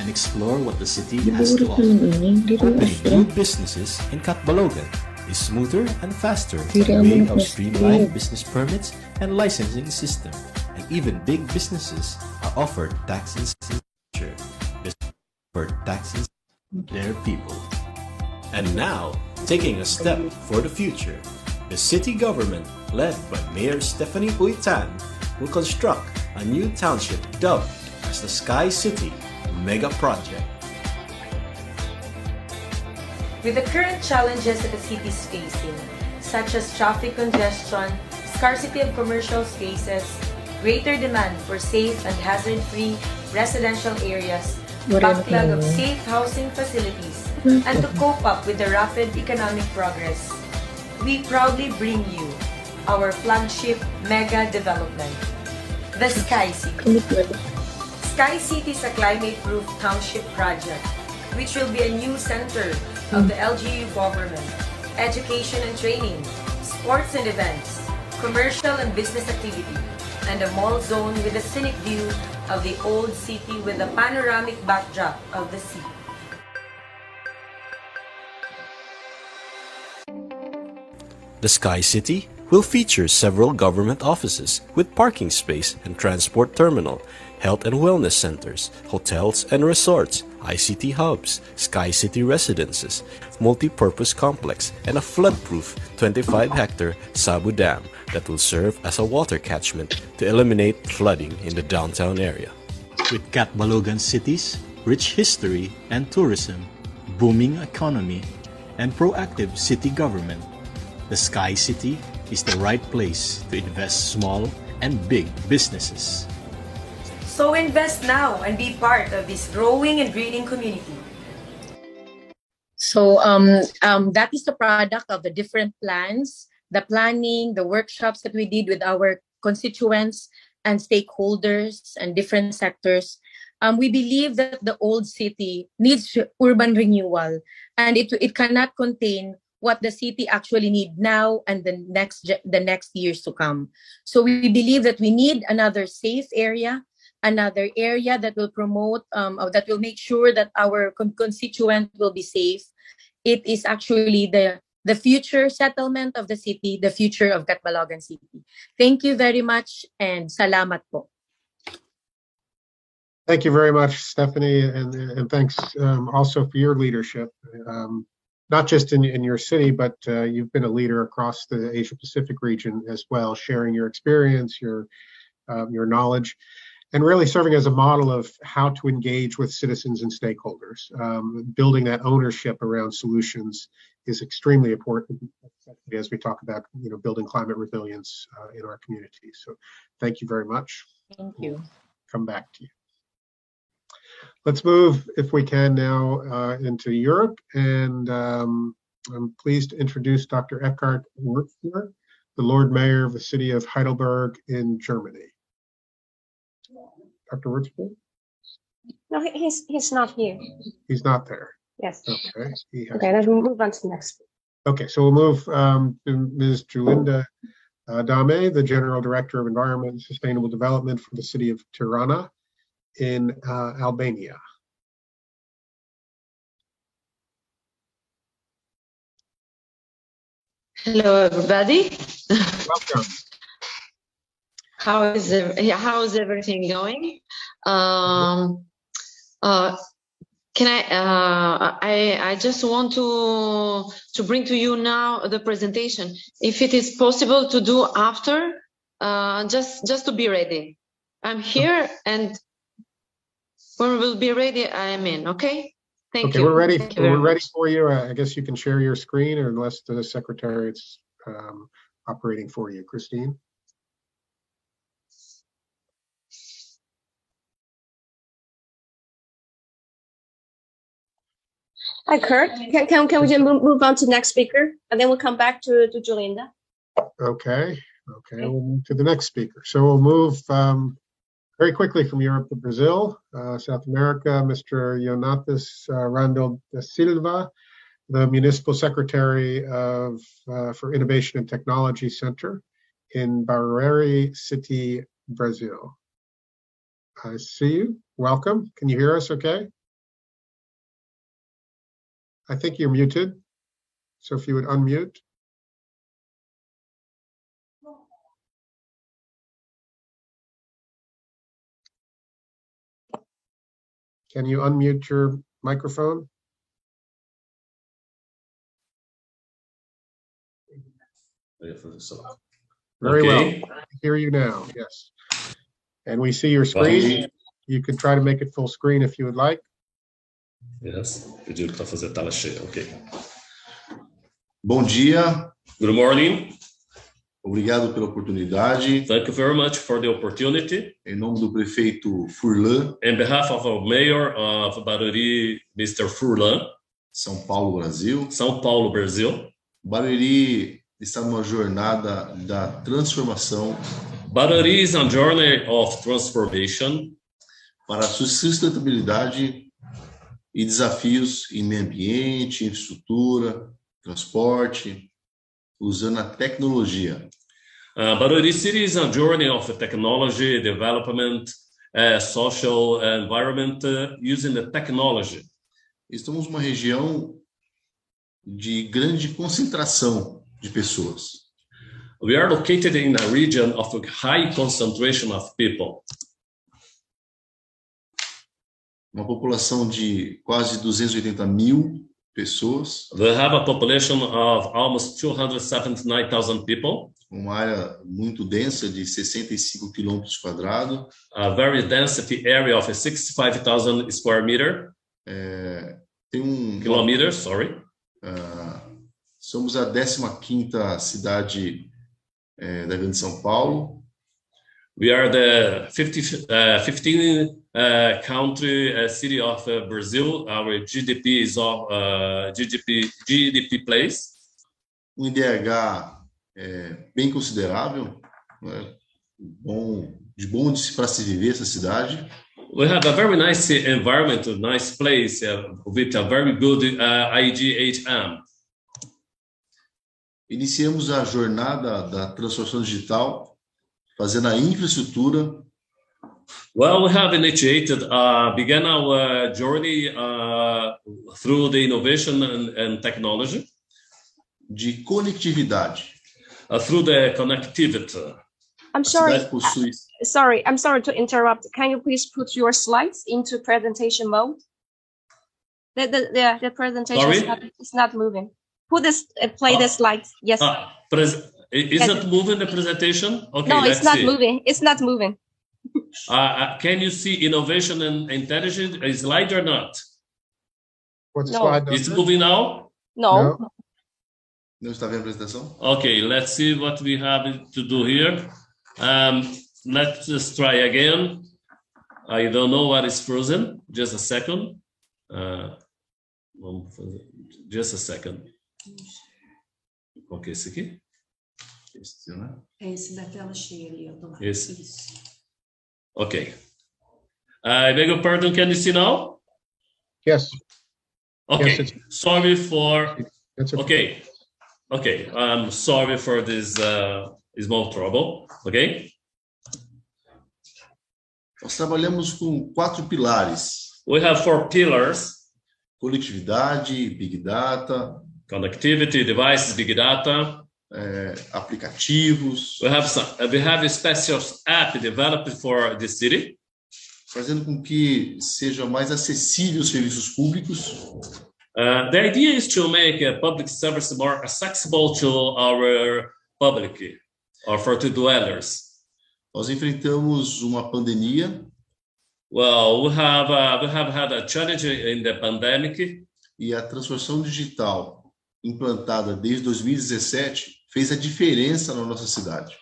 and explore what the city has to offer. Opening new businesses in Catbalogan is smoother and faster being of streamlined business permits and licensing system, and even big businesses are offered tax incentive for taxes their people. And now, taking a step for the future, the city government, led by Mayor Stephanie Uy-Tan, will construct a new township dubbed as the Sky City Mega Project. With the current challenges that the city is facing, such as traffic congestion, scarcity of commercial spaces, greater demand for safe and hazard-free residential areas, backlog of safe housing facilities, and to cope up with the rapid economic progress, we proudly bring you our flagship mega development, the Sky City. Sky City is a climate-proof township project, which will be a new center of the LGU government, education and training, sports and events, commercial and business activity, and a mall zone with a scenic view of the old city with a panoramic backdrop of the sea. The Sky City will feature several government offices with parking space and transport terminal, health and wellness centers, hotels and resorts, ICT hubs, Sky City residences, multi-purpose complex, and a flood-proof 25-hectare Sabu Dam that will serve as a water catchment to eliminate flooding in the downtown area. With Catbalogan city's rich history and tourism, booming economy, and proactive city government, the Sky City is the right place to invest small and big businesses. So invest now and be part of this growing and greening community. So um, um, that is the product of the different plans, the planning, the workshops that we did with our constituents and stakeholders and different sectors. Um, we believe that the old city needs urban renewal and it, it cannot contain what the city actually need now and the next the next years to come. So we believe that we need another safe area, another area that will promote um, that will make sure that our con- constituent will be safe. It is actually the the future settlement of the city, the future of Catbalogan City. Thank you very much and salamat po. Thank you very much, Stephanie, and, and thanks um, also for your leadership. Um, not just in, in your city, but uh, you've been a leader across the Asia Pacific region as well, sharing your experience, your um, your knowledge, and really serving as a model of how to engage with citizens and stakeholders. Um, building that ownership around solutions is extremely important, as we talk about you know building climate resilience uh, in our communities. So, thank you very much. Thank you. Come back to you. Let's move, if we can, now uh, into Europe. And um, I'm pleased to introduce Dr. Eckart Würzner, the Lord Mayor of the city of Heidelberg in Germany. Dr. Würzner? No, he- he's, he's not here. He's not there. Yes. Okay. he has- Okay, let's move on to the next. Okay, so we'll move um, to Ms. Julinda uh, Dhame, the General Director of Environment and Sustainable Development for the city of Tirana in uh, Albania. Hello, everybody. Welcome. How is ev- yeah, how is everything going? Um, uh, can I? Uh, I I just want to to bring to you now the presentation. If it is possible to do after, uh, just just to be ready. I'm here, and when we'll be ready, I am in. Okay. Thank you. Okay, you. we're ready, Thank we're ready much. for you. Uh, I guess you can share your screen or unless the secretariat's um, operating for you. Christine? Hi, Curt. Can, can, can we just move, on to the next speaker? And then we'll come back to, to Julinda. Okay, okay, we'll move to the next speaker. So we'll move um, very quickly from Europe to Brazil, uh, South America, Mr. Jonatas uh, Randal da Silva, the Municipal Secretary of uh, for Innovation and Technology Center in Barueri City, Brazil. I see you. Welcome. Can you hear us okay? I think you're muted. So if you would unmute. Can you unmute your microphone? Very well. I hear you now, yes. And we see your screen. You can try to make it full screen if you would like. Yes, pediram para fazer tela cheia, ok. Bom dia, Good morning. obrigado pela oportunidade. Thank you very much for the opportunity. Em nome do prefeito Furlan, In behalf of our mayor of Barueri, Mr. Furlan, São Paulo, Brasil, São Paulo, Brazil. Barueri está numa jornada da transformação Barueri is on journey of transformation para a sustentabilidade e desafios em meio ambiente, infraestrutura, transporte, usando a tecnologia. Uh, Barueri City is a journey of technology development, uh, social environment uh, using the technology. Estamos numa região de grande concentração de pessoas. We are located in a region of a high concentration of people. Uma população de quase 280 mil pessoas, They have a population of almost 279,000 people, uma área muito densa de 65 quilômetros quadrados. a very density area of 65,000 square meter É, tem um kilometers. Sorry, Ah, somos a 15ª cidade é, da Grande São Paulo. We are the 50, uh, 15 uh, country uh, city of uh, Brazil. Our GDP is of uh, GDP GDP place. Um IDH é, bem considerável, né? bom, de bom para se viver essa cidade. We have a very nice environment, a nice place uh, with a very good uh, IGHM. Iniciamos a jornada da transformação digital, fazendo a infraestrutura Well, we have initiated, uh, began our journey uh, through the innovation and, and technology, de conectividade. uh, through the connectivity. I'm sorry. possui uh, Sorry, I'm sorry to interrupt. Can you please put your slides into presentation mode? The the the, the presentation is not, it's not moving. Put this uh, play the Oh. slides. Yes. Uh, pres- is Yes. it moving the presentation? Okay, no, let's it's not see. moving. It's not moving. Uh, uh, can you see innovation and intelligence is slide or not? What's No. slide It's number? moving now. No. No. Não está vendo a apresentação? Okay, let's see what we have to do here. Um, let's just try again. I don't know what is frozen. Just a second. Uh, just a second. Okay, que é esse aqui? Esse, né? É esse da tela cheia ali, do lado. Esse. Isso. Okay. I beg your pardon. Can you see now? Yes, Okay. Yes, sorry for. Okay. Okay. I'm sorry for this uh, small trouble. Okay. Nós trabalhamos com quatro pilares: We have four pillars. conectividade, big data, connectivity, devices, big data. É, aplicativos, We have some, we have a special app developed for the city, fazendo com que seja mais acessível os serviços públicos, Uh, the idea is to make a public service more accessible to our public or for the dwellers. Nós enfrentamos uma pandemia. Well, we have uh, we have had a challenge in the pandemic, e a transformação digital implantada desde 2017 fez a diferença na nossa cidade.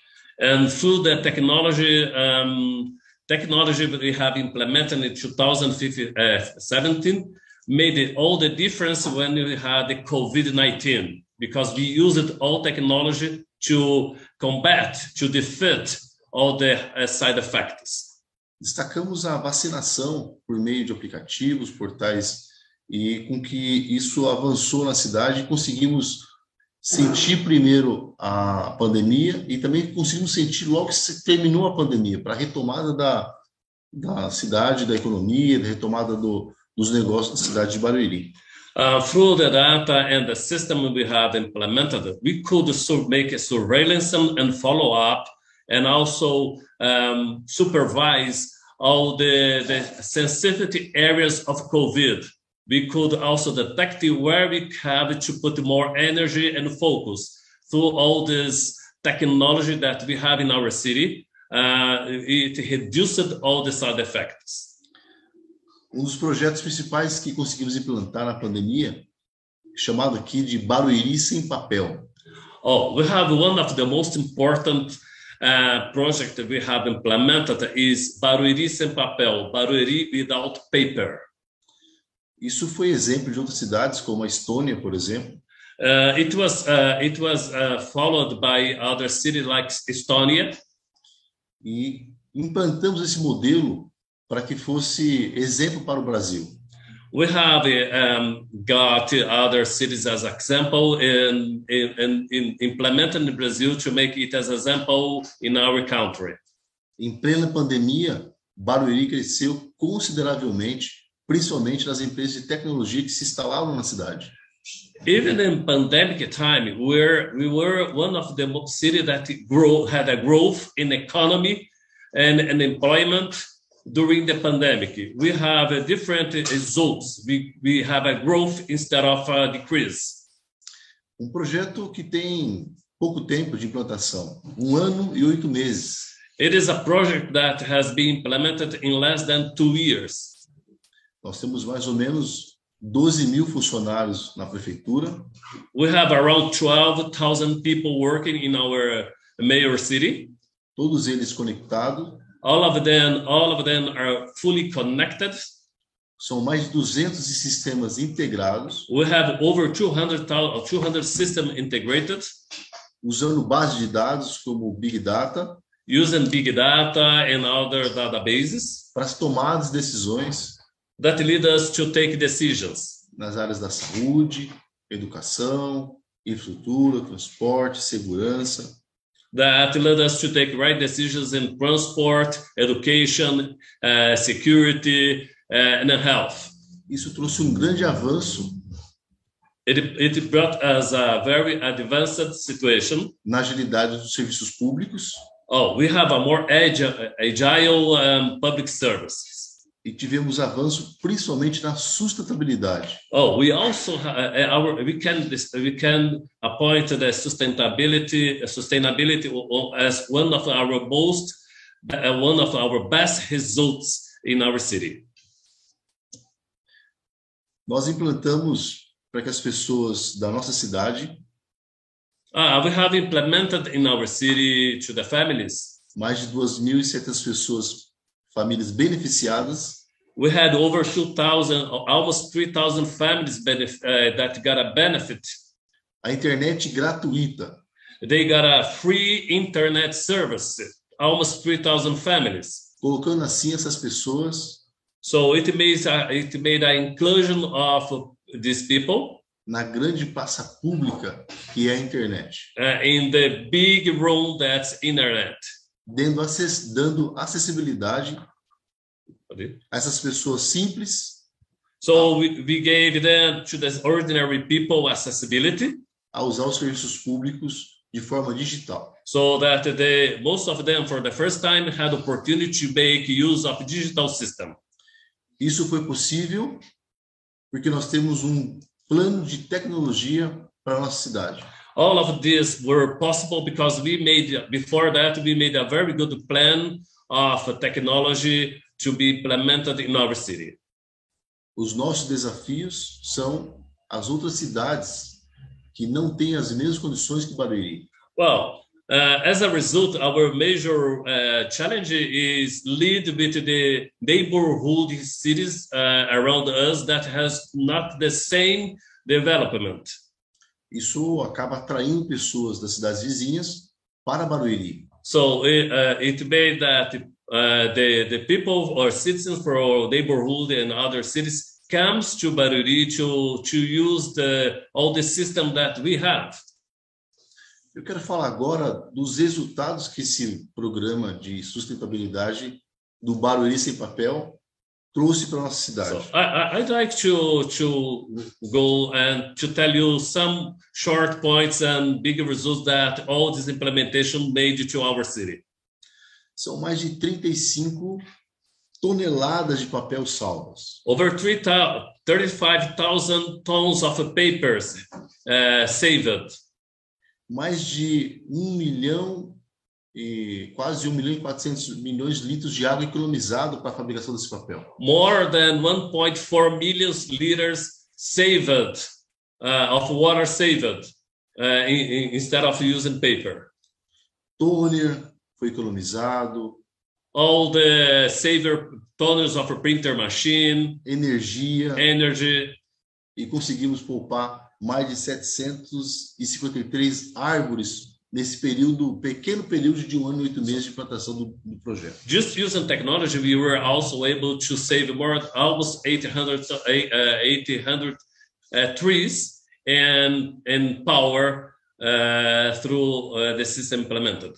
and through the technology um, technology that we have implemented in 2017 made it all the difference when we had the COVID-19 because we used all technology to combat, to defeat all the uh, side effects. Destacamos a vacinação por meio de aplicativos, portais, e com que isso avançou na cidade conseguimos sentir primeiro a pandemia e também conseguimos sentir logo que se terminou a pandemia, para a retomada da, da cidade, da economia, da retomada do, dos negócios da cidade de Barueri. Uh, through the data and the system we have implemented, we could make a surveillance and and follow up and also um, supervise all the, the sensitivity areas of COVID. We could also detect where we have to put more energy and focus through all this technology that we have in our city. Uh, it reduced all the side effects. Um dos projetos principais que conseguimos implantar na pandemia, chamado aqui de Barueri sem papel. Oh, we have one of the most important uh, project that we have implemented is Barueri sem papel, Barueri without paper. Isso foi exemplo de outras cidades, como a Estônia, por exemplo, Uh, it was uh, it was uh, followed by other cities like Estonia, e implantamos esse modelo para que fosse exemplo para o Brasil. we have um, got other cities as example in, in, in, in implemented in Brazil to make it as example in our country. Em plena pandemia, Barueri cresceu consideravelmente, principalmente nas empresas de tecnologia que se instalavam na cidade. Even in pandemic time, we're, we were one of the city that grow, had a growth in economy and, and employment during the pandemic. We have a different results. We, we have a growth instead of a decrease. Um projeto que tem pouco tempo de implantação, um ano e oito meses. It is a project that has been implemented in less than two years. Nós temos mais ou menos 12 mil funcionários na prefeitura We have around 12,000 people working in our mayor city. todos eles conectados. All of them, all of them are fully connected. São mais de 200 sistemas integrados, We have over 200, thou- 200 system integrated usando bases de dados como Big Data using big data and other databases para as tomadas de decisões that lead us to take decisions nas áreas da saúde, educação, infraestrutura, transporte, segurança. that led us to take right decisions in transport, education, uh, security, uh, and health. Isso trouxe um grande avanço It, it brought us a very advanced situation. na agilidade dos serviços públicos Oh, we have a more agile, agile um, public services. E tivemos avanço principalmente na sustentabilidade. Oh, we also ha- uh, our we can we can appoint the sustainability sustainability as one of our most uh, one of our best results in our city. Nós implantamos para que as pessoas da nossa cidade, Uh, we have implemented in our city to the families. mais de 2.700 pessoas, famílias beneficiadas, We had over 2,000, almost 3,000 families benef- uh, that got a benefit. a internet gratuita, They got a free internet service, almost 3,000 families. colocando assim essas pessoas So it made a, it made an inclusion of these people na grande praça pública que é a internet, uh, in the big room that's internet. Dando, acess, dando acessibilidade a essas pessoas simples So we, we gave them to the ordinary people accessibility a usar os serviços públicos de forma digital. so that they, most of them for the first time had opportunity to make use of digital system. Isso foi possível porque nós temos um plano de tecnologia para a nossa cidade. All of this were possible because we made, before that, we made a very good plan of technology to be implemented in our city. Os nossos desafios são as outras cidades que não têm as mesmas condições que Barueri. Well, uh, as a result, our major uh, challenge is lead with the neighborhood cities uh, around us that has not the same development. Isso acaba atraindo pessoas das cidades vizinhas para Barueri. So it, uh, it made that uh, the the people or citizens for our neighborhood and other cities comes to Baruri to to use the all the system that we have. Eu quero falar agora dos resultados que esse programa de sustentabilidade do Barueri Sem Papel trouxe para nossa cidade. So I, I'd like to to go and to tell you some short points and big results that all this implementation made to our city. São mais de 35 toneladas de papel salvas. Over 3,000 35,000 tons of papers uh, saved. Mais de 1 milhão e quase 1 milhão e 400 milhões de litros de água economizado para a fabricação desse papel. more than 1.4 million liters saved uh, of water saved uh, in- in- instead of using paper. Toner foi economizado, All the saver tonners of a printer machine, energia energy, e conseguimos poupar mais de 753 árvores nesse período, pequeno período de um ano e oito meses de implantação do, do projeto. just using technology, we were also able to save more, almost 800, uh, 800 uh, trees and, and power uh, through uh, the system implemented.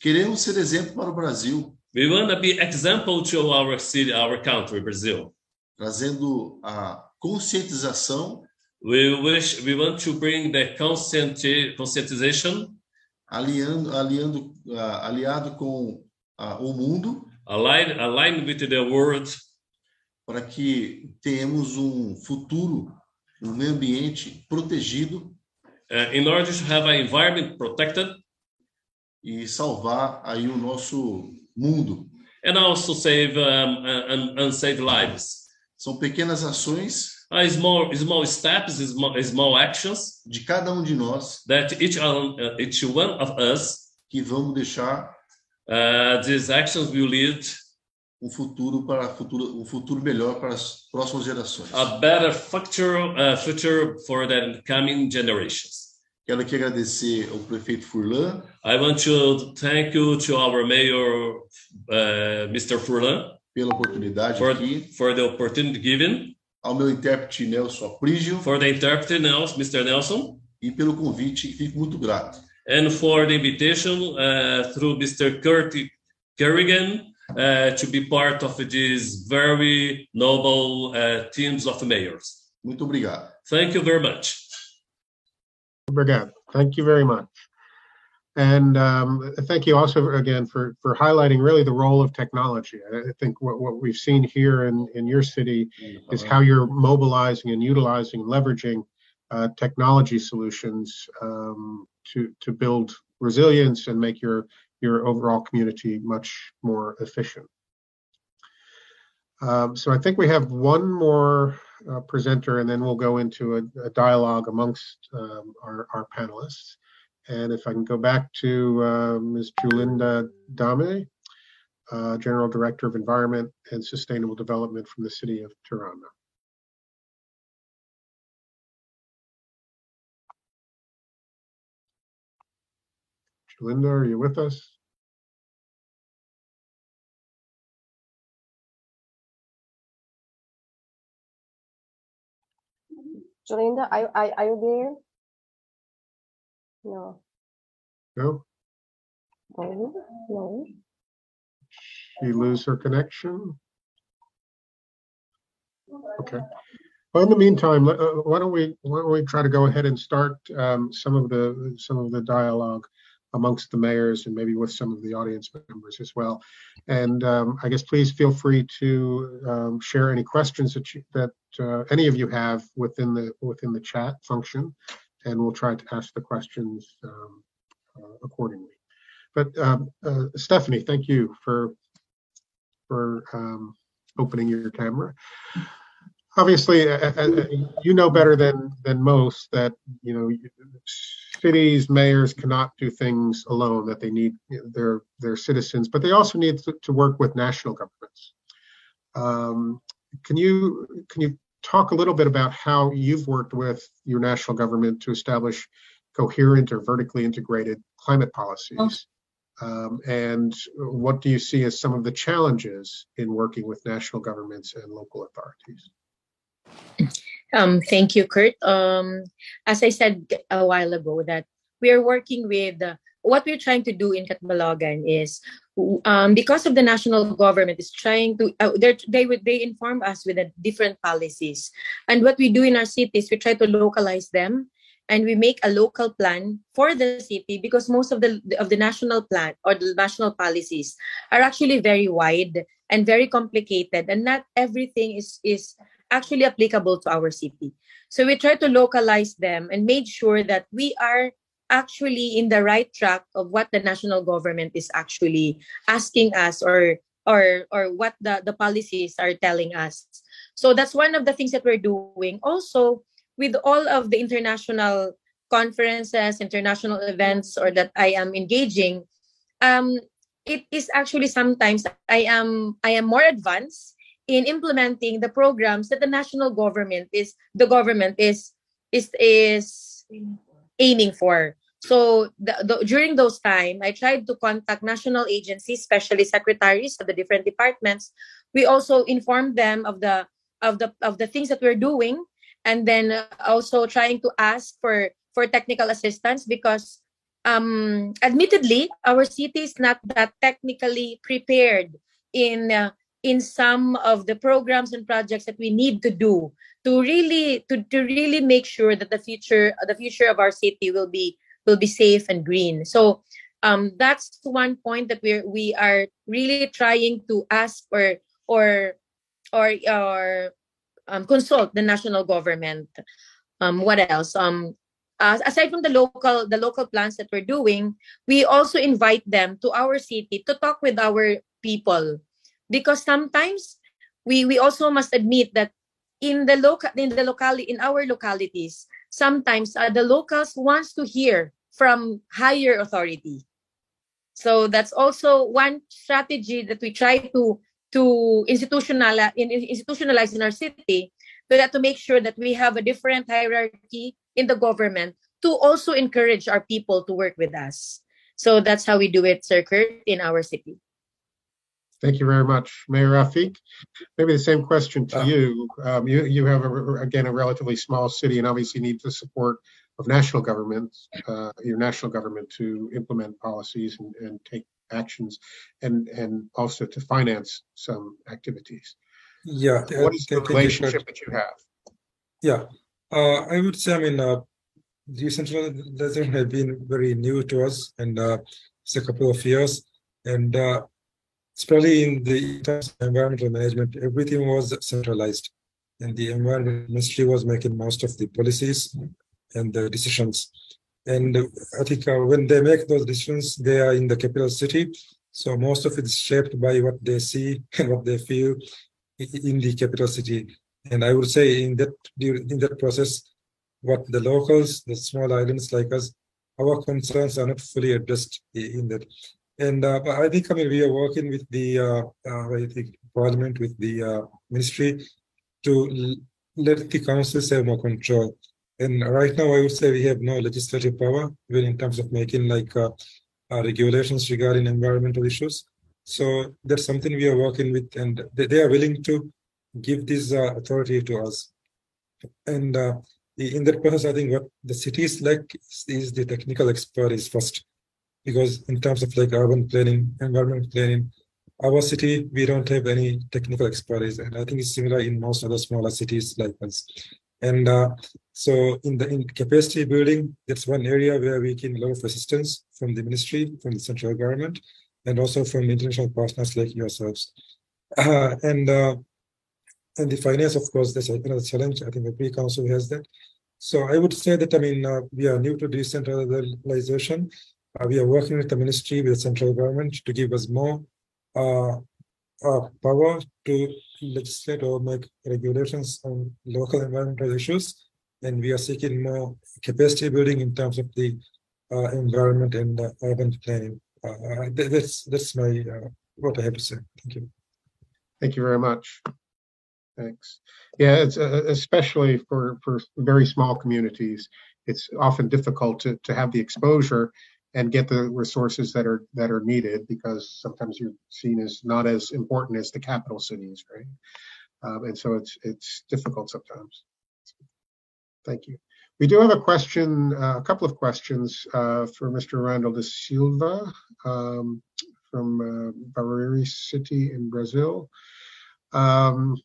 Queremos ser exemplo para o Brasil, We want to be example to our city, our country, Brazil. trazendo a conscientização, We wish we want to bring the conscienti- conscientization aliando, aliando, ah, aliado com ah, o mundo, align align with the world para que tenhamos um futuro, um meio ambiente protegido uh, in order to have an environment protected e salvar aí o nosso mundo. and also save um, and, and save lives. São pequenas ações Uh, small small steps, small, small actions de cada um de nós that each one, uh, each one of us que vamos deixar Uh, these actions will lead um futuro para futuro um futuro melhor para as próximas gerações. a better future, uh, future for the coming generations. Quero aqui agradecer ao prefeito Furlan, I want to thank you to our mayor, uh, Mr. Furlan, pela oportunidade for, aqui, for the opportunity given, ao meu intérprete Nelson Aprígio for the interpreter, Nels- Mr. Nelson, e pelo convite, fico muito grato. and for the invitation uh, through Mr. Kurt Kerrigan uh, to be part of these very noble uh, teams of mayors. Muito obrigado. Thank you very much. Obrigado. Thank you very much. And um, thank you also again for, for highlighting really the role of technology. I think what, what we've seen here in, in your city is how you're mobilizing and utilizing and leveraging uh, technology solutions um, to, to build resilience and make your, your overall community much more efficient. Um, so I think we have one more uh, presenter and then we'll go into a, a dialogue amongst um, our, our panelists. And if I can go back to uh, Ms. Julinda Dhame, uh, General Director of Environment and Sustainable Development from the City of Tirana. Julinda, are you with us? Julinda, are, are, are you there? No. No? No. No. She lose her connection? Okay. Well, in the meantime, uh, why don't we, why don't we try to go ahead and start um, some of the, some of the dialogue amongst the mayors and maybe with some of the audience members as well. And um, I guess please feel free to um, share any questions that you, that uh, any of you have within the, within the chat function. And we'll try to ask the questions um, uh, accordingly. But um, uh, Stephanie, thank you for, for um, opening your camera obviously, uh, uh, uh, you know better than than most that you know cities, mayors cannot do things alone. That they need their their citizens, but they also need to, to work with national governments. Um, can you can you talk a little bit about how you've worked with your national government to establish coherent or vertically integrated climate policies? Um, and what do you see as some of the challenges in working with national governments and local authorities? Um, thank you, Curt. Um, as I said a while ago, that we are working with uh, what we're trying to do in Catbalogan is um, because of the national government is trying to uh, they would they inform us with the different policies, and what we do in our cities we try to localize them, and we make a local plan for the city because most of the of the national plan or the national policies are actually very wide and very complicated, and not everything is is actually applicable to our city. So we try to localize them and made sure that we are actually in the right track of what the national government is actually asking us or or or what the, the policies are telling us. So that's one of the things that we're doing. Also, with all of the international conferences, international events, or that I am engaging, um, it is actually sometimes I am I am more advanced in implementing the programs that the national government is the government is is is aiming for so the, the, during those time i tried to contact national agencies especially secretaries of the different departments. We also informed them of the of the of the things that we're doing and then uh, also trying to ask for for technical assistance because um admittedly our city is not that technically prepared in uh, in some of the programs and projects that we need to do to really to, to really make sure that the future the future of our city will be will be safe and green. So um that's one point that we're we are really trying to ask or or or or um, consult the national government. Um what else? Um uh, aside from the local the local plans that we're doing we also invite them to our city to talk with our people. Because sometimes we we also must admit that in the local in the locality in our localities sometimes uh, the locals wants to hear from higher authority So that's also one strategy that we try to to institutional in, institutionalize in our city so that to make sure that we have a different hierarchy in the government to also encourage our people to work with us. So that's how we do it, Sir Curt, in our city. Thank you very much, Mayor Rafeeq. Maybe the same question to Uh, you. Um, you. You have, a, again, a relatively small city and obviously need the support of national governments, uh, your national government to implement policies and, and take actions and, and also to finance some activities. Yeah. What is the relationship that you have? Yeah, uh, I would say, I mean, uh, decentralization has been very new to us, and uh, it's a couple of years, and uh, especially in the environmental management, everything was centralized, and the environment ministry was making most of the policies and the decisions. And I think uh, when they make those decisions, they are in the capital city, so most of it is shaped by what they see and what they feel in the capital city. And I would say in that in that process, what the locals, the small islands like us, our concerns are not fully addressed in that. And uh, I think I mean we are working with the uh, I think Parliament with the uh, ministry to let the councils have more control. And right now, I would say we have no legislative power, even in terms of making like uh, uh, regulations regarding environmental issues. So that's something we are working with, and they, are willing to give this uh, authority to us. And uh, in that process, I think what the cities like is, is the technical expertise first, because in terms of like urban planning, environmental planning, our city we don't have any technical expertise, and I think it's similar in most other smaller cities like us. And uh, so in the in capacity building, that's one area where we can lot of assistance from the ministry, from the central government, and also from international partners like yourselves. Uh, and uh, and the finance, of course, that's another challenge. I think the pre-council has that. So I would say that I mean uh, we are new to decentralization. Uh, we are working with the ministry, with the central government to give us more uh, uh, power to legislate or make regulations on local environmental issues. And we are seeking more capacity building in terms of the environment and urban planning. That's that's my what I have to say. Thank you. Thank you very much. Thanks. Yeah, it's uh, especially for, for very small communities, it's often difficult to, to have the exposure and get the resources that are, that are needed because sometimes you're seen as not as important as the capital cities, right? Um, and so it's, it's difficult sometimes. Thank you. We do have a question, uh, a couple of questions uh, for Mr. Randal de Silva um, from uh, Barueri City in Brazil. Um,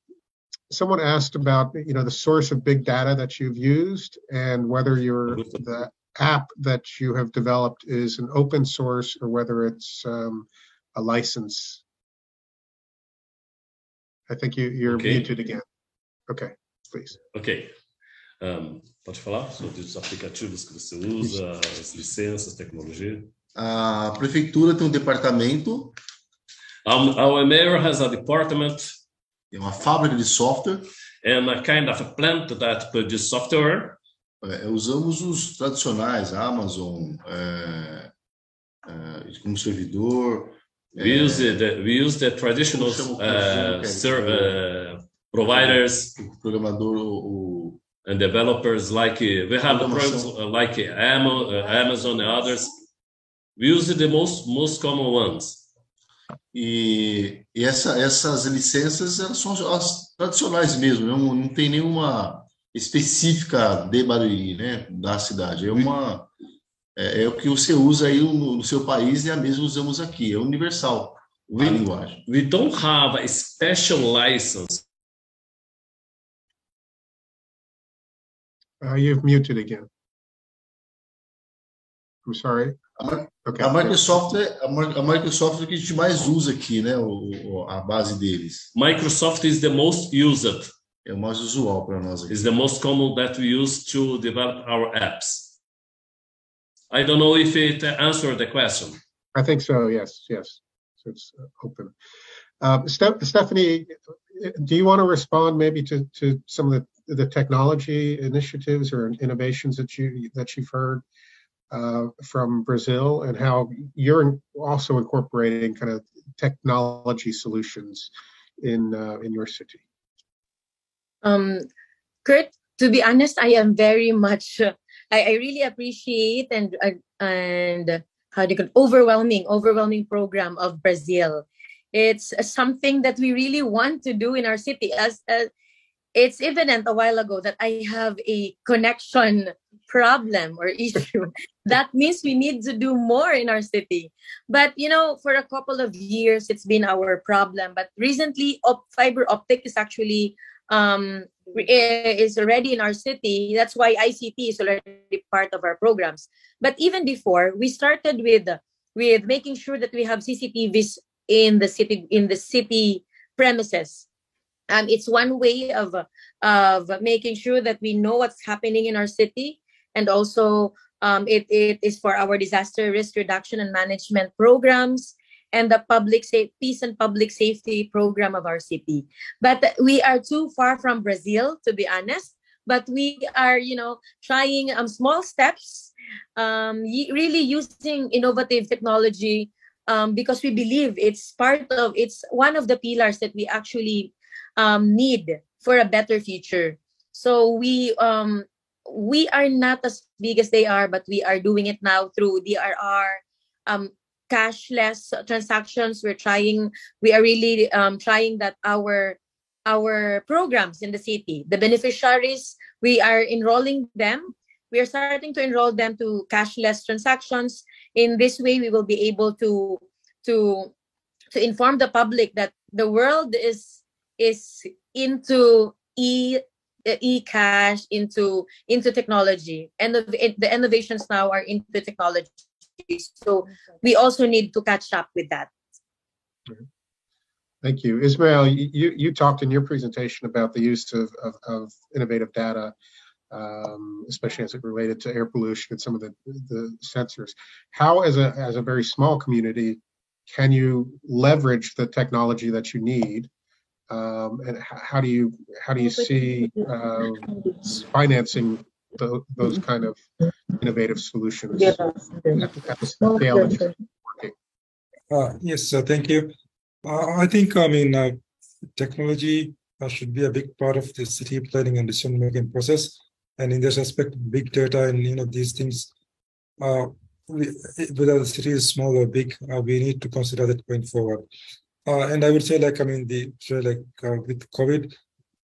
someone asked about, you know, the source of big data that you've used and whether you're the app that you have developed is an open source or whether it's um, a license. I think you, you're Okay. muted again. Okay, please. Ok. Ahn, pode falar sobre os aplicativos que você usa, as licenças, tecnologia? A prefeitura tem um departamento, Our, our mayor has a department é uma fábrica de software. and a kind of a plant that produces software. É, usamos os tradicionais, Amazon, é, é, como servidor. We use the we use the traditional uh, é uh, providers programador, o, and developers like we have programs uh, like uh, Amazon and others. We use the most most common ones. E, e essa, essas licenças elas são as tradicionais mesmo, não, não tem nenhuma específica de Barueri, né, da cidade. É uma é, é o que você usa aí no, no seu país e a mesma usamos aqui, é universal a We, linguagem. we don't have a special license Uh, you've muted again. I'm sorry. A, Okay. a Microsoft é a, a Microsoft é o que a gente mais usa aqui, né, o- a base deles. Microsoft is the most used, É o mais usual para nós aqui. is the most common that we use to develop our apps. I don't know if it answered the question. I think so, yes, yes. So it's uh, open. Uh, Steph- Stephanie, do you want to respond maybe to, to some of the, the technology initiatives or innovations that you, that you've heard uh, from Brazil and how you're also incorporating kind of technology solutions in uh, in your city. Um, Curt, to be honest, I am very much. Uh, I, I really appreciate and uh, and how do you call it? overwhelming overwhelming program of Brazil. It's something that we really want to do in our city. As it's evident a while ago that I have a connection problem or issue. that means we need to do more in our city. But you know, for a couple of years, it's been our problem. But recently, op- fiber optic is actually um, is already in our city. That's why ICT is already part of our programs. But even before, we started with with making sure that we have CCTVs in the city in the city premises. Um, it's one way of of making sure that we know what's happening in our city, and also um, it, it is for our disaster risk reduction and management programs and the public peace and public safety program of our city. But we are too far from Brazil, to be honest. But we are, you know, trying um, small steps, um, really using innovative technology um, because we believe it's part of it's one of the pillars that we actually um, need for a better future. So we um, we are not as big as they are, but we are doing it now through DRR, um, cashless transactions. We're trying we are really um, trying that our our programs in the city the beneficiaries we are enrolling them. We are starting to enroll them to cashless transactions. In this way we will be able to to to inform the public that the world is is into e e-cash into into technology. And the, the innovations now are into technology so we also need to catch up with that. Thank you. Ismail, you, you talked in your presentation about the use of, of, of innovative data, um, especially as it related to air pollution and some of the, the sensors. How, as a, as a very small community, can you leverage the technology that you need um, and how do you how do you see uh, financing the, those kind of innovative solutions at, at the scale that? Uh, yes, uh, thank you. Uh, I think, I mean, uh, technology uh, should be a big part of the city planning and decision making process. And in this aspect, big data and you know these things, uh, we, whether the city is small or big, we need to consider that going forward. and I would say, like, I mean, the like with COVID,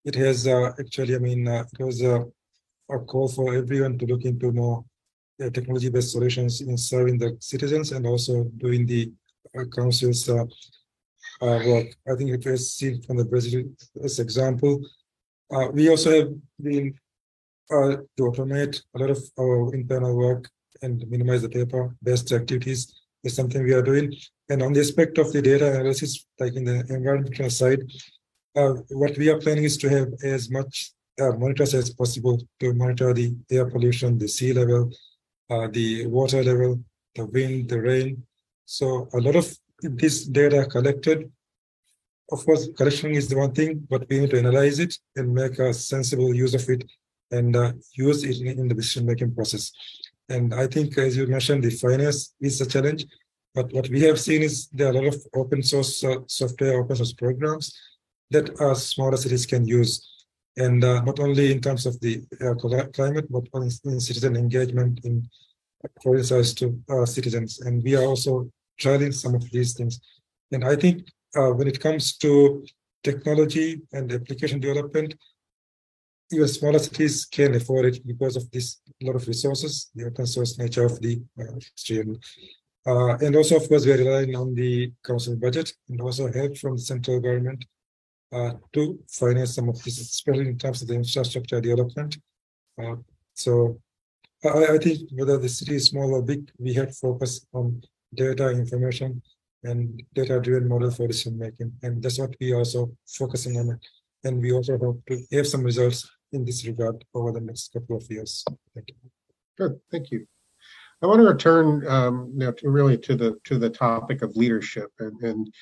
it has actually, I mean, it was a call for everyone to look into more uh, technology-based solutions in serving the citizens and also doing the uh, council's uh, uh, work. I think you see from the Brazil's example, uh, we also have been uh, to automate a lot of our internal work and minimize the paper-based activities is something we are doing. And on the aspect of the data analysis, like in the environmental side, what we are planning is to have as much monitors as possible to monitor the air pollution, the sea level, uh, the water level, the wind, the rain. So a lot of this data collected. Of course, collection is the one thing, but we need to analyze it and make a sensible use of it and uh, use it in, the decision-making process. And I think, as you mentioned, the finance is a challenge. But what we have seen is there are a lot of open source uh, software, open source programs that our smaller cities can use and uh, not only in terms of the uh, climate, but in citizen engagement in size to uh, citizens. And we are also trialing some of these things. And I think uh, when it comes to technology and application development, even smaller cities can afford it because of this lot of resources, the open source nature of the stream. Uh, and also, of course, we are relying on the council budget and also help from the central government uh, to finance some of this, especially in terms of the infrastructure development. Uh, so I, I, think whether the city is small or big, we have focus on data information and data-driven model for decision making, and that's what we also focusing on. And we also hope to have some results in this regard over the next couple of years. Thank you. Good, thank you. I want to return um, now to really to the to the topic of leadership and, and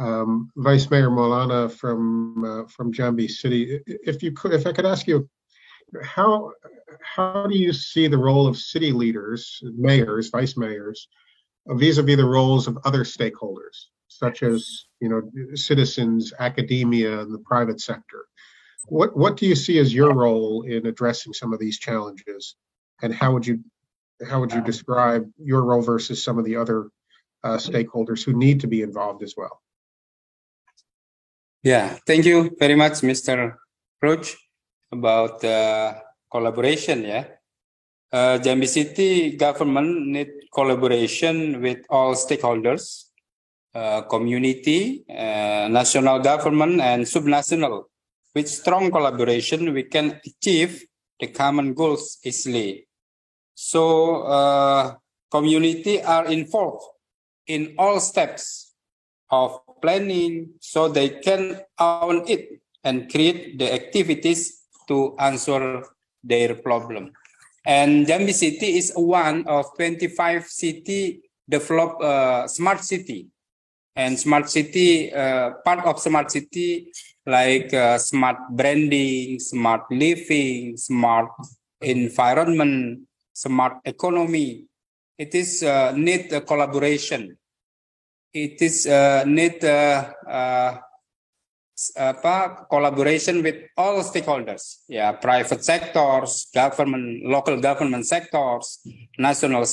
um, Vice Mayor Maulana from uh, from Jambi City. If you could, if I could ask you, how how do you see the role of city leaders, mayors, vice mayors, vis-a-vis the roles of other stakeholders, such as you know citizens, academia, and the private sector? What what do you see as your role in addressing some of these challenges, and how would you how would you describe your role versus some of the other uh, stakeholders who need to be involved as well? Yeah, thank you very much, Mr. Roach, about the collaboration. Yeah, uh, Jambi City government need collaboration with all stakeholders, uh, community, uh, national government, and subnational. With strong collaboration, we can achieve the common goals easily. So, uh, community are involved in all steps of planning so they can own it and create the activities to answer their problem. And Jambi City is one of 25 city develop uh, smart city. And smart city, uh, part of smart city like uh, smart branding, smart living, smart environment, smart economy. It is uh, need a collaboration it is uh, need uh, uh, apa collaboration with all stakeholders, yeah, private sectors, government, local government sectors, national